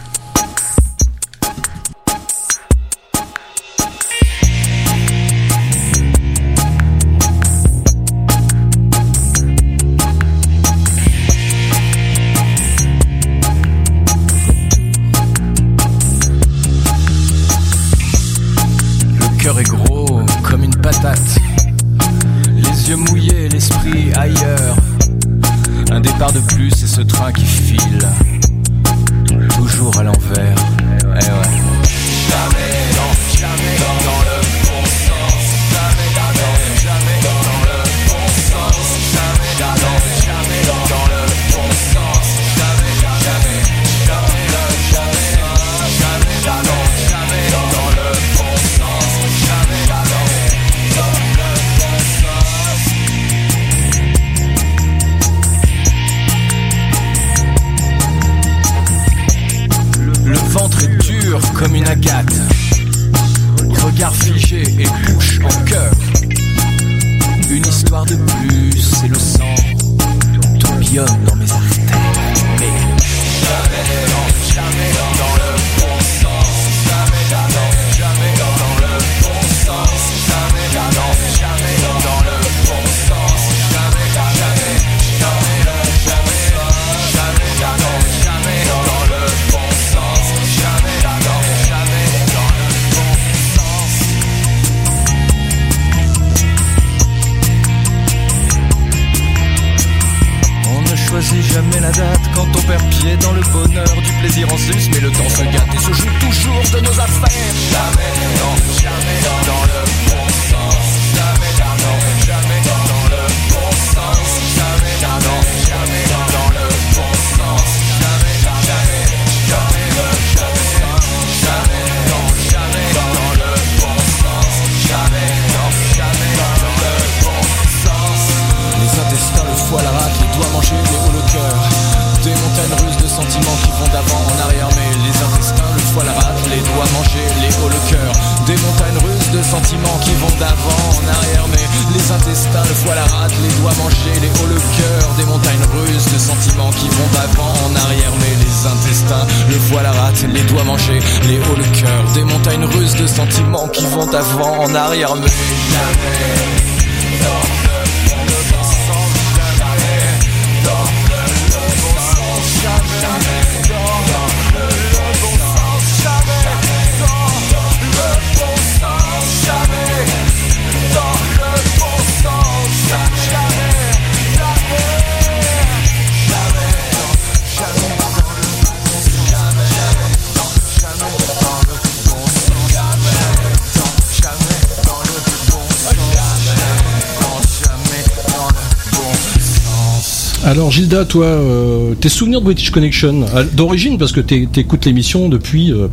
Alors Gilda, toi, euh, tes souvenirs de British Connection euh, d'origine parce que t'é- t'écoutes l'émission depuis. euh,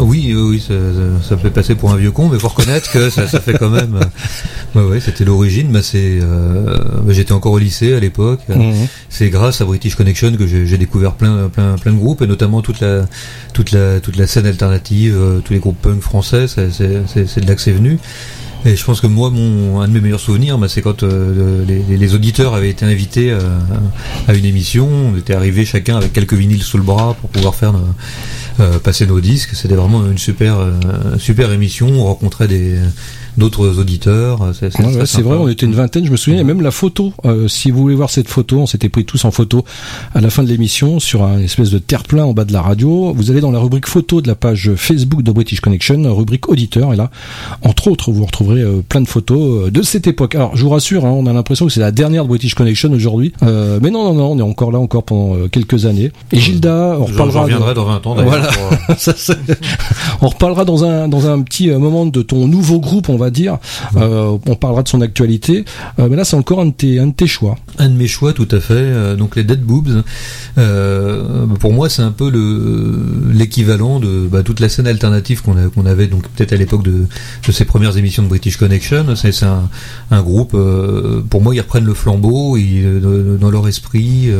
Oui, oui, ça, ça, fait passer pour un vieux con, mais faut reconnaître que ça, ça fait quand même. ouais, ouais, c'était l'origine. Bah, c'est, euh, bah, j'étais encore au lycée à l'époque. Mhm. C'est grâce à British Connection que j'ai découvert plein, plein, plein de groupes et notamment toute la, toute la, toute la scène alternative, tous les groupes punk français. C'est de là que c'est venu. Et je pense que moi, mon un de mes meilleurs souvenirs, bah, c'est quand euh, les, auditeurs avaient été invités euh, à une émission. On était arrivés chacun avec quelques vinyles sous le bras pour pouvoir faire euh, passer nos disques. C'était vraiment une super super émission. On rencontrait des d'autres auditeurs. C'est, c'est Ouais, vrai, on était une vingtaine, je me souviens, il y a même la photo. euh, si vous voulez voir cette photo, on s'était pris tous en photo à la fin de l'émission sur un espèce de terre-plein en bas de la radio. Vous allez dans la rubrique photo de la page Facebook de British Connection, rubrique auditeur, et là, entre autres, vous retrouverez euh, plein de photos euh, de cette époque. Alors, je vous rassure, hein, on a l'impression que c'est la dernière de British Connection aujourd'hui, Euh, mais non, non, non, on est encore là encore pendant euh, quelques années. Et Gilda, on reparlera. dans 20 ans, d'ailleurs, Voilà. pour, [LAUGHS] Ça, c'est- on reparlera dans un dans un petit euh, moment de ton nouveau groupe, on va va dire. Euh, on parlera de son actualité. Euh, mais là, c'est encore un de tes, un de tes choix. Un de mes choix, tout à fait. Euh, donc les Dead Boobs, pour moi, c'est un peu le l'équivalent de bah, toute la scène alternative qu'on avait donc peut-être à l'époque de, de ces premières émissions de British Connection. C'est un, un groupe. pour moi, ils reprennent le flambeau ils, dans leur esprit,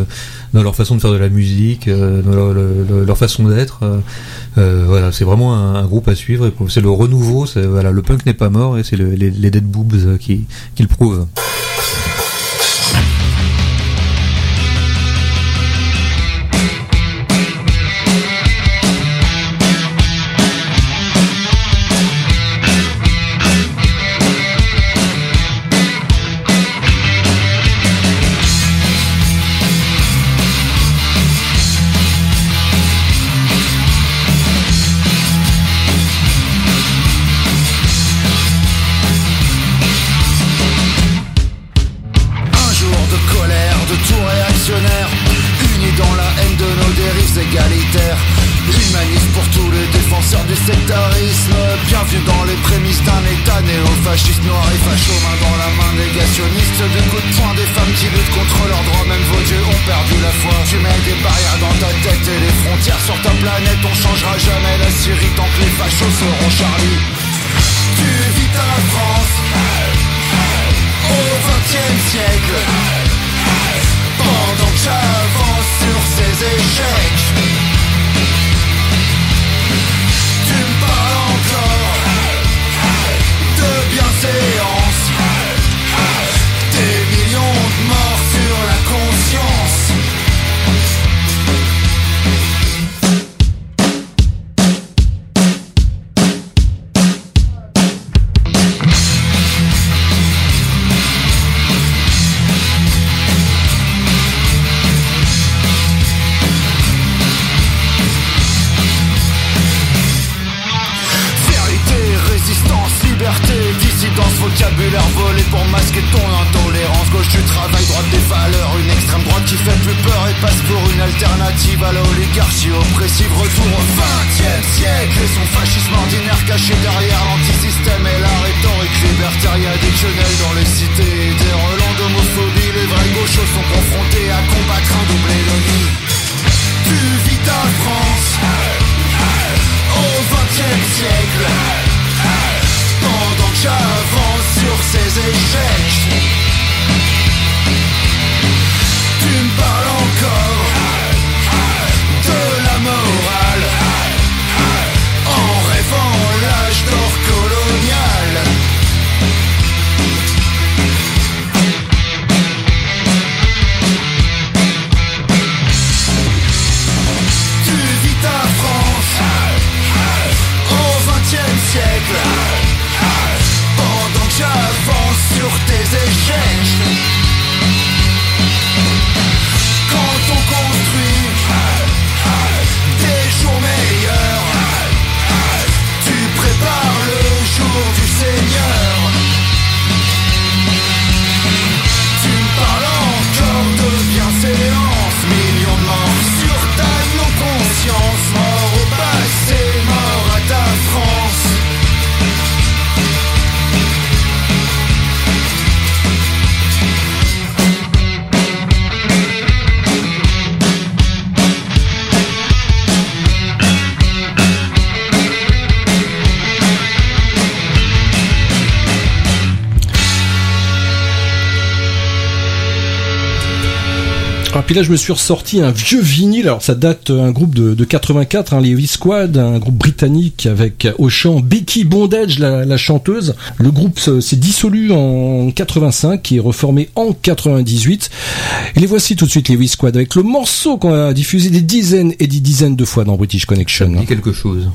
dans leur façon de faire de la musique, euh, dans leur, façon d'être. euh, euh, voilà, c'est vraiment un, groupe à suivre. C'est le renouveau. Voilà, le punk n'est pas mort et c'est le- les, Dead Boobs qui le prouvent. Fait peur et passe pour une alternative à l'oligarchie oppressive. Retour au 20 siècle et son fascisme ordinaire caché derrière l'antisystème et la rhétorique libertaire. Des dans les cités, des relents d'homophobie. Les vrais gauchos sont confrontés à combattre un double ennemi. Tu vis ta France au XXe siècle Pendant que j'avance sur ces échecs puis là, je me suis ressorti un vieux vinyle. Alors, ça date euh, un groupe de, de 84, hein, les V-Squad, un groupe britannique avec euh, au chant Becky Bondage, la, chanteuse. Le groupe s'est dissolu en 85 et est reformé en 98. Et les voici tout de suite, les V-Squad, avec le morceau qu'on a diffusé des dizaines et des dizaines de fois dans British Connection. dit quelque chose.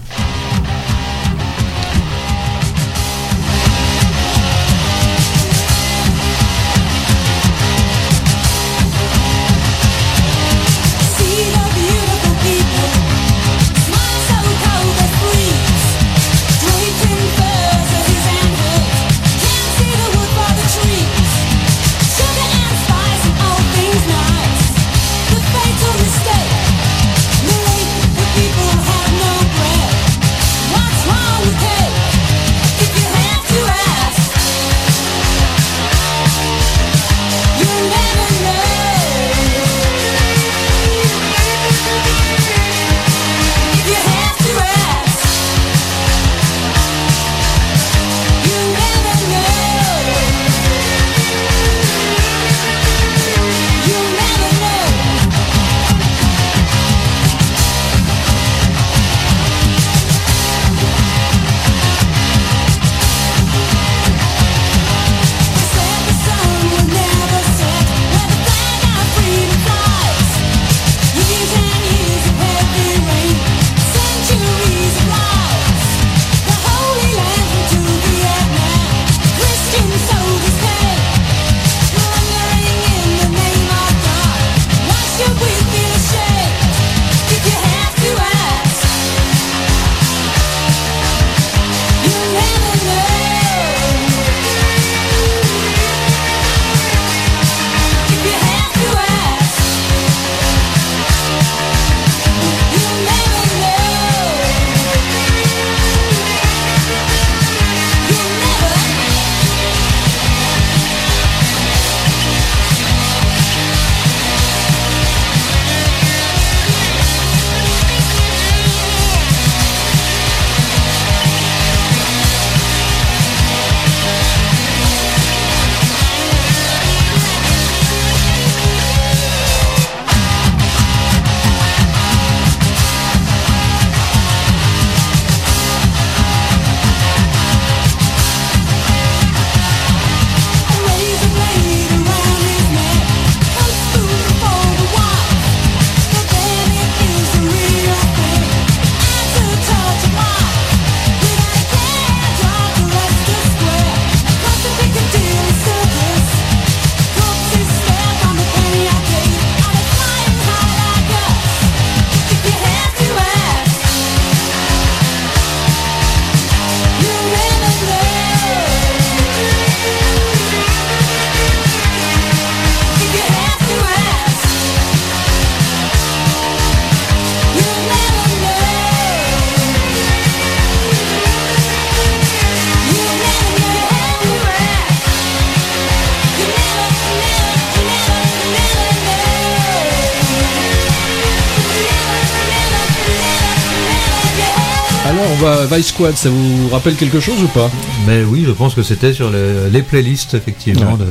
Squad, ça vous rappelle quelque chose ou pas? Mais oui, je pense que c'était sur les, les playlists effectivement Ouais. de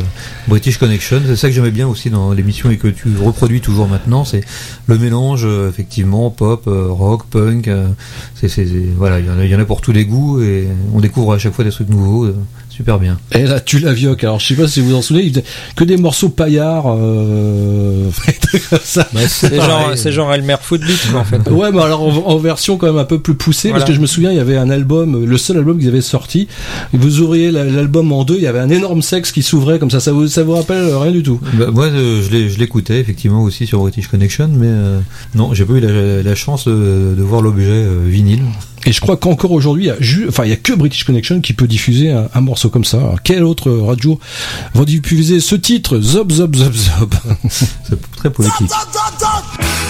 British Connection. C'est ça que j'aimais bien aussi dans l'émission et que tu reproduis toujours maintenant, c'est le mélange euh, effectivement pop, euh, rock, punk. euh, c'est- voilà, il y, en a, il y en a pour tous les goûts et on découvre à chaque fois des trucs nouveaux. Euh, super bien. Et là, tu la vioques. Alors, je sais pas si vous vous en souvenez, il faisait que des morceaux paillards, euh... [LAUGHS] comme ça. C'est genre, c'est genre Elmer Footbeat, quoi, en fait. [LAUGHS] Ouais, mais alors en, en version quand même un peu plus poussée, Voilà. parce que je me souviens, il y avait un album, le seul album qu'ils avaient sorti. Vous auriez la- l'album en deux, il y avait un énorme sexe qui s'ouvrait comme ça. Ça vous, ça vous rappelle euh, rien du tout Bah, moi, euh, je l'ai- je l'écoutais effectivement aussi sur British Connection, mais euh, non, j'ai pas eu la, la chance de, de voir l'objet euh, vinyle. Et je crois qu'encore aujourd'hui, enfin, il y a que British Connection qui peut diffuser un, un morceau comme ça. Alors, quelle autre radio va diffuser ce titre? Zob, zob, zob, zob. [LAUGHS] C'est très poétique. Ressemble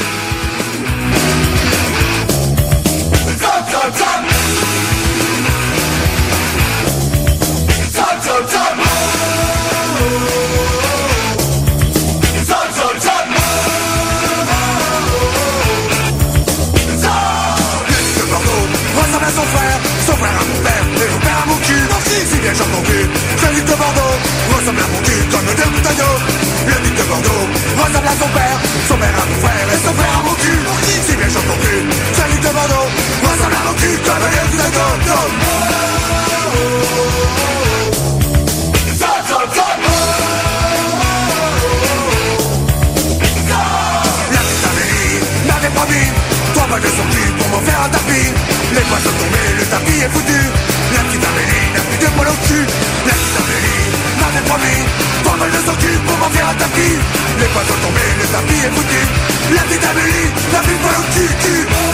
Si bien j'entends cul, le duc de Bordeaux. Ressemble à mon cul comme Le duc de Bordeaux. Ressemble à son père, son père à mon frère, et son frère à mon cul. Si bien j'entends cul, le duc de Bordeaux. Ressemble à mon cul comme balles de cul pour m'en faire un tapis. Les tombés, le tapis est foutu Amélie n'a plus de poils au cul La petite Amélie m'avait promis de son cul pour m'en faire un tapis. Les poils sont tombés, le tapis est foutu. La petite Amélie n'a plus de poils au cul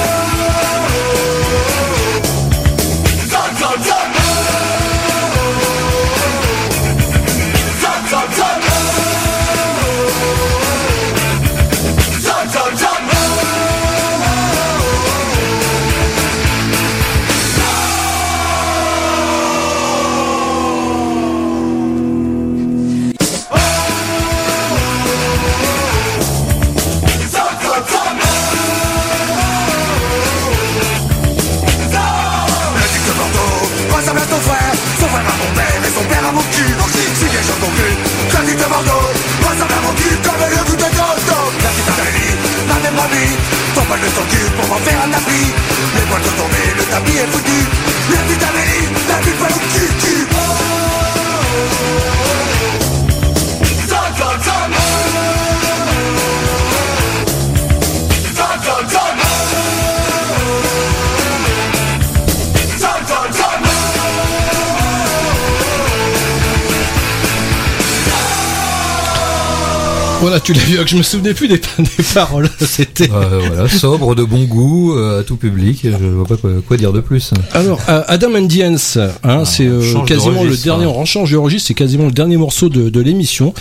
tu l'as vu, je me souvenais plus des, [LAUGHS] des paroles. C'était. Euh, voilà, sobre, de bon goût, euh, à tout public. Je vois pas quoi, quoi dire de plus. Alors, euh, Adam and the Ants, hein, c'est Ah, de quasiment registre, le dernier, hein. on change de registre, c'est quasiment le dernier morceau de, de l'émission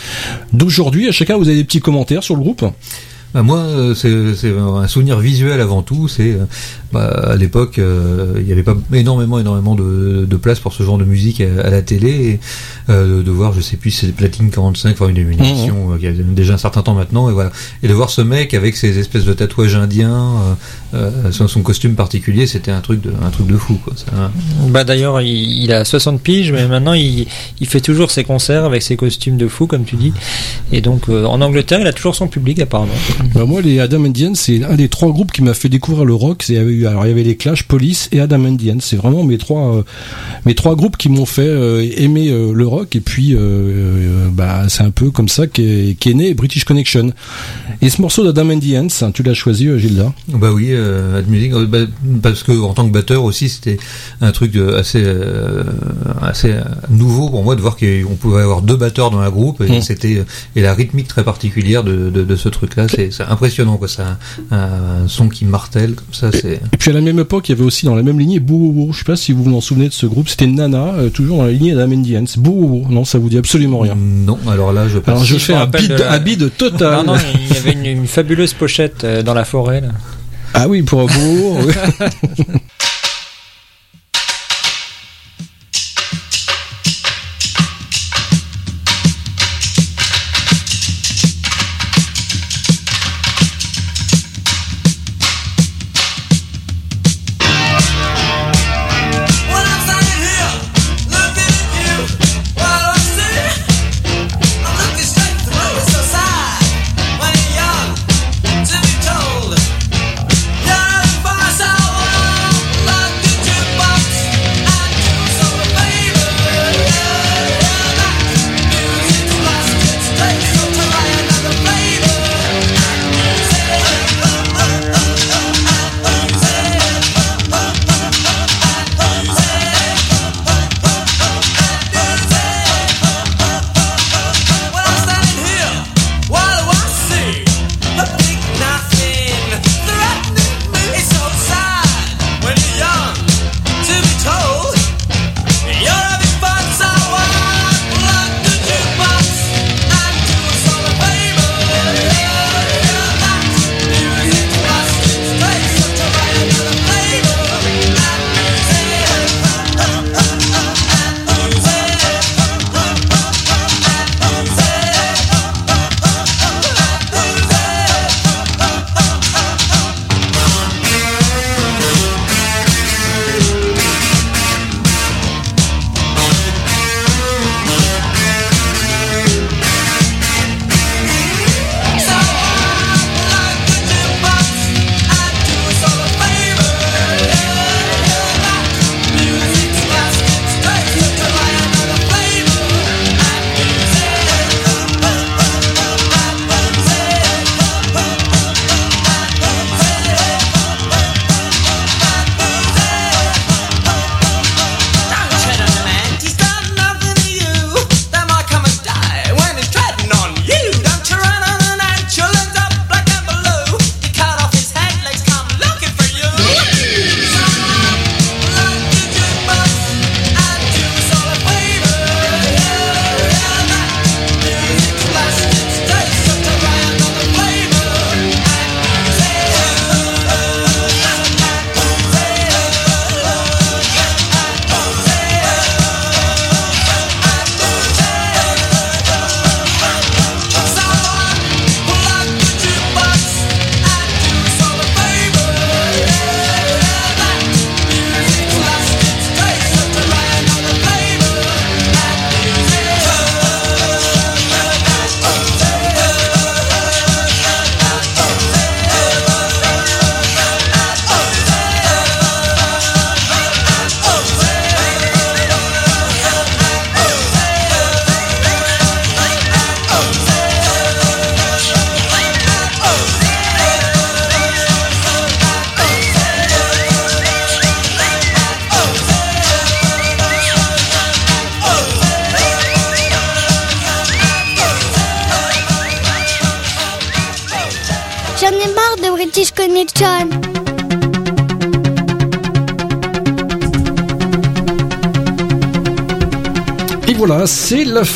d'aujourd'hui. À chacun, vous avez des petits commentaires sur le groupe? Bah, moi, c'est c'est un souvenir visuel avant tout. C'est bah, à l'époque, euh, il n'y avait pas énormément, énormément de, de place pour ce genre de musique à, à la télé. Euh, de, de voir, je sais plus, c'est Platine 45, enfin une, émission euh, qui a déjà un certain temps maintenant. Et voilà, et de voir ce mec avec ses espèces de tatouages indiens, euh, euh, son, son costume particulier, c'était un truc de, un truc de fou. Quoi. Ça, Bah d'ailleurs, il, il a 60 piges, mais maintenant il, il fait toujours ses concerts avec ses costumes de fou, comme tu dis. Et donc euh, en Angleterre, il a toujours son public apparemment. Bah, moi, les Adam Ants, c'est un des trois groupes qui m'a fait découvrir le rock. C'est- il y avait eu- alors il y avait les Clash, Police et Adam Ants. C'est vraiment mes trois, euh, mes trois groupes qui m'ont fait euh, aimer euh, le rock. Et puis, euh, euh, bah, c'est un peu comme ça qu'est qu'est né British Connection. Et ce morceau d'Adam and the Ants, hein, tu l'as choisi, euh, Gilda Bah oui, euh, Ad Music, bah, parce que en tant que batteur aussi, c'était un truc assez euh, assez nouveau pour moi de voir qu'on pouvait avoir deux batteurs dans un groupe et Mm. c'était et la rythmique très particulière de, de, de ce truc-là, c'est c'est impressionnant quoi. C'est un, un son qui martèle comme ça, Et puis à la même époque, il y avait aussi dans la même lignée Bouwowo. Je sais pas si vous vous en souvenez de ce groupe. C'était Nana, toujours dans la lignée d'Adam and the Ants. Non, ça vous dit absolument rien. non. Alors là, je Alors je Si, fais un bide, de la- un bide total. Non, non, il y avait une, une fabuleuse pochette euh, dans la forêt. Là. Ah oui, pour Bouwowo. oui. [LAUGHS]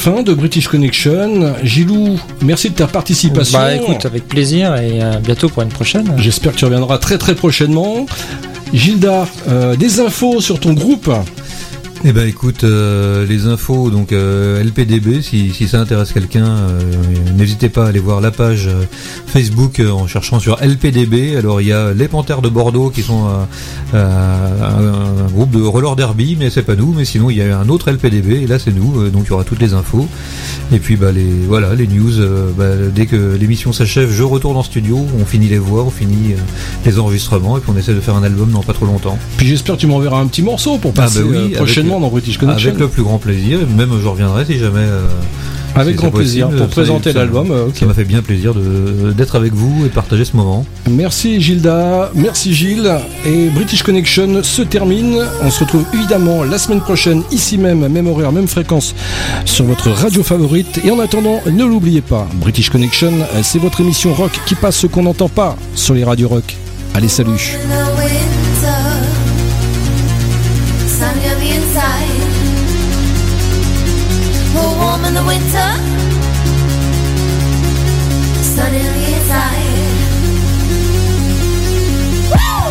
fin de British Connection. Gilou, merci de ta participation. Bah écoute, avec plaisir et à bientôt pour une prochaine. J'espère que tu reviendras très très prochainement. Gilda, euh, des infos sur ton groupe? Eh ben écoute, euh, les infos, donc euh, LPDB, si, si ça intéresse quelqu'un, euh, n'hésitez pas à aller voir la page euh, Facebook euh, en cherchant sur LPDB. Alors il y a les Panthères de Bordeaux qui sont euh, un groupe de roller derby, mais c'est pas nous. Mais sinon il y a un autre LPDB et là c'est nous, euh, donc il y aura toutes les infos. Et puis bah les voilà les news. euh, bah, dès que l'émission s'achève, je retourne en studio, on finit les voix, on finit les enregistrements et puis on essaie de faire un album dans pas trop longtemps. Puis j'espère que tu m'enverras un petit morceau pour Ah passer bah oui, avec- prochainement dans British Connection. Avec le plus grand plaisir, et même je reviendrai si jamais. Euh, Avec grand plaisir, possible. pour présenter l'album, euh. Ça m'a fait bien plaisir de- d'être avec vous et de partager ce moment. Merci Gilda, merci Gilles. Et British Connection se termine. On se retrouve évidemment la semaine prochaine, ici même, même horaire, même fréquence, sur votre radio favorite. Et en attendant, ne l'oubliez pas, British Connection, euh, c'est votre émission rock qui passe ce qu'on n'entend pas sur les radios rock. Allez, salut. In the winter, sunny on the inside. Oh, warm in the winter, sunny on the inside.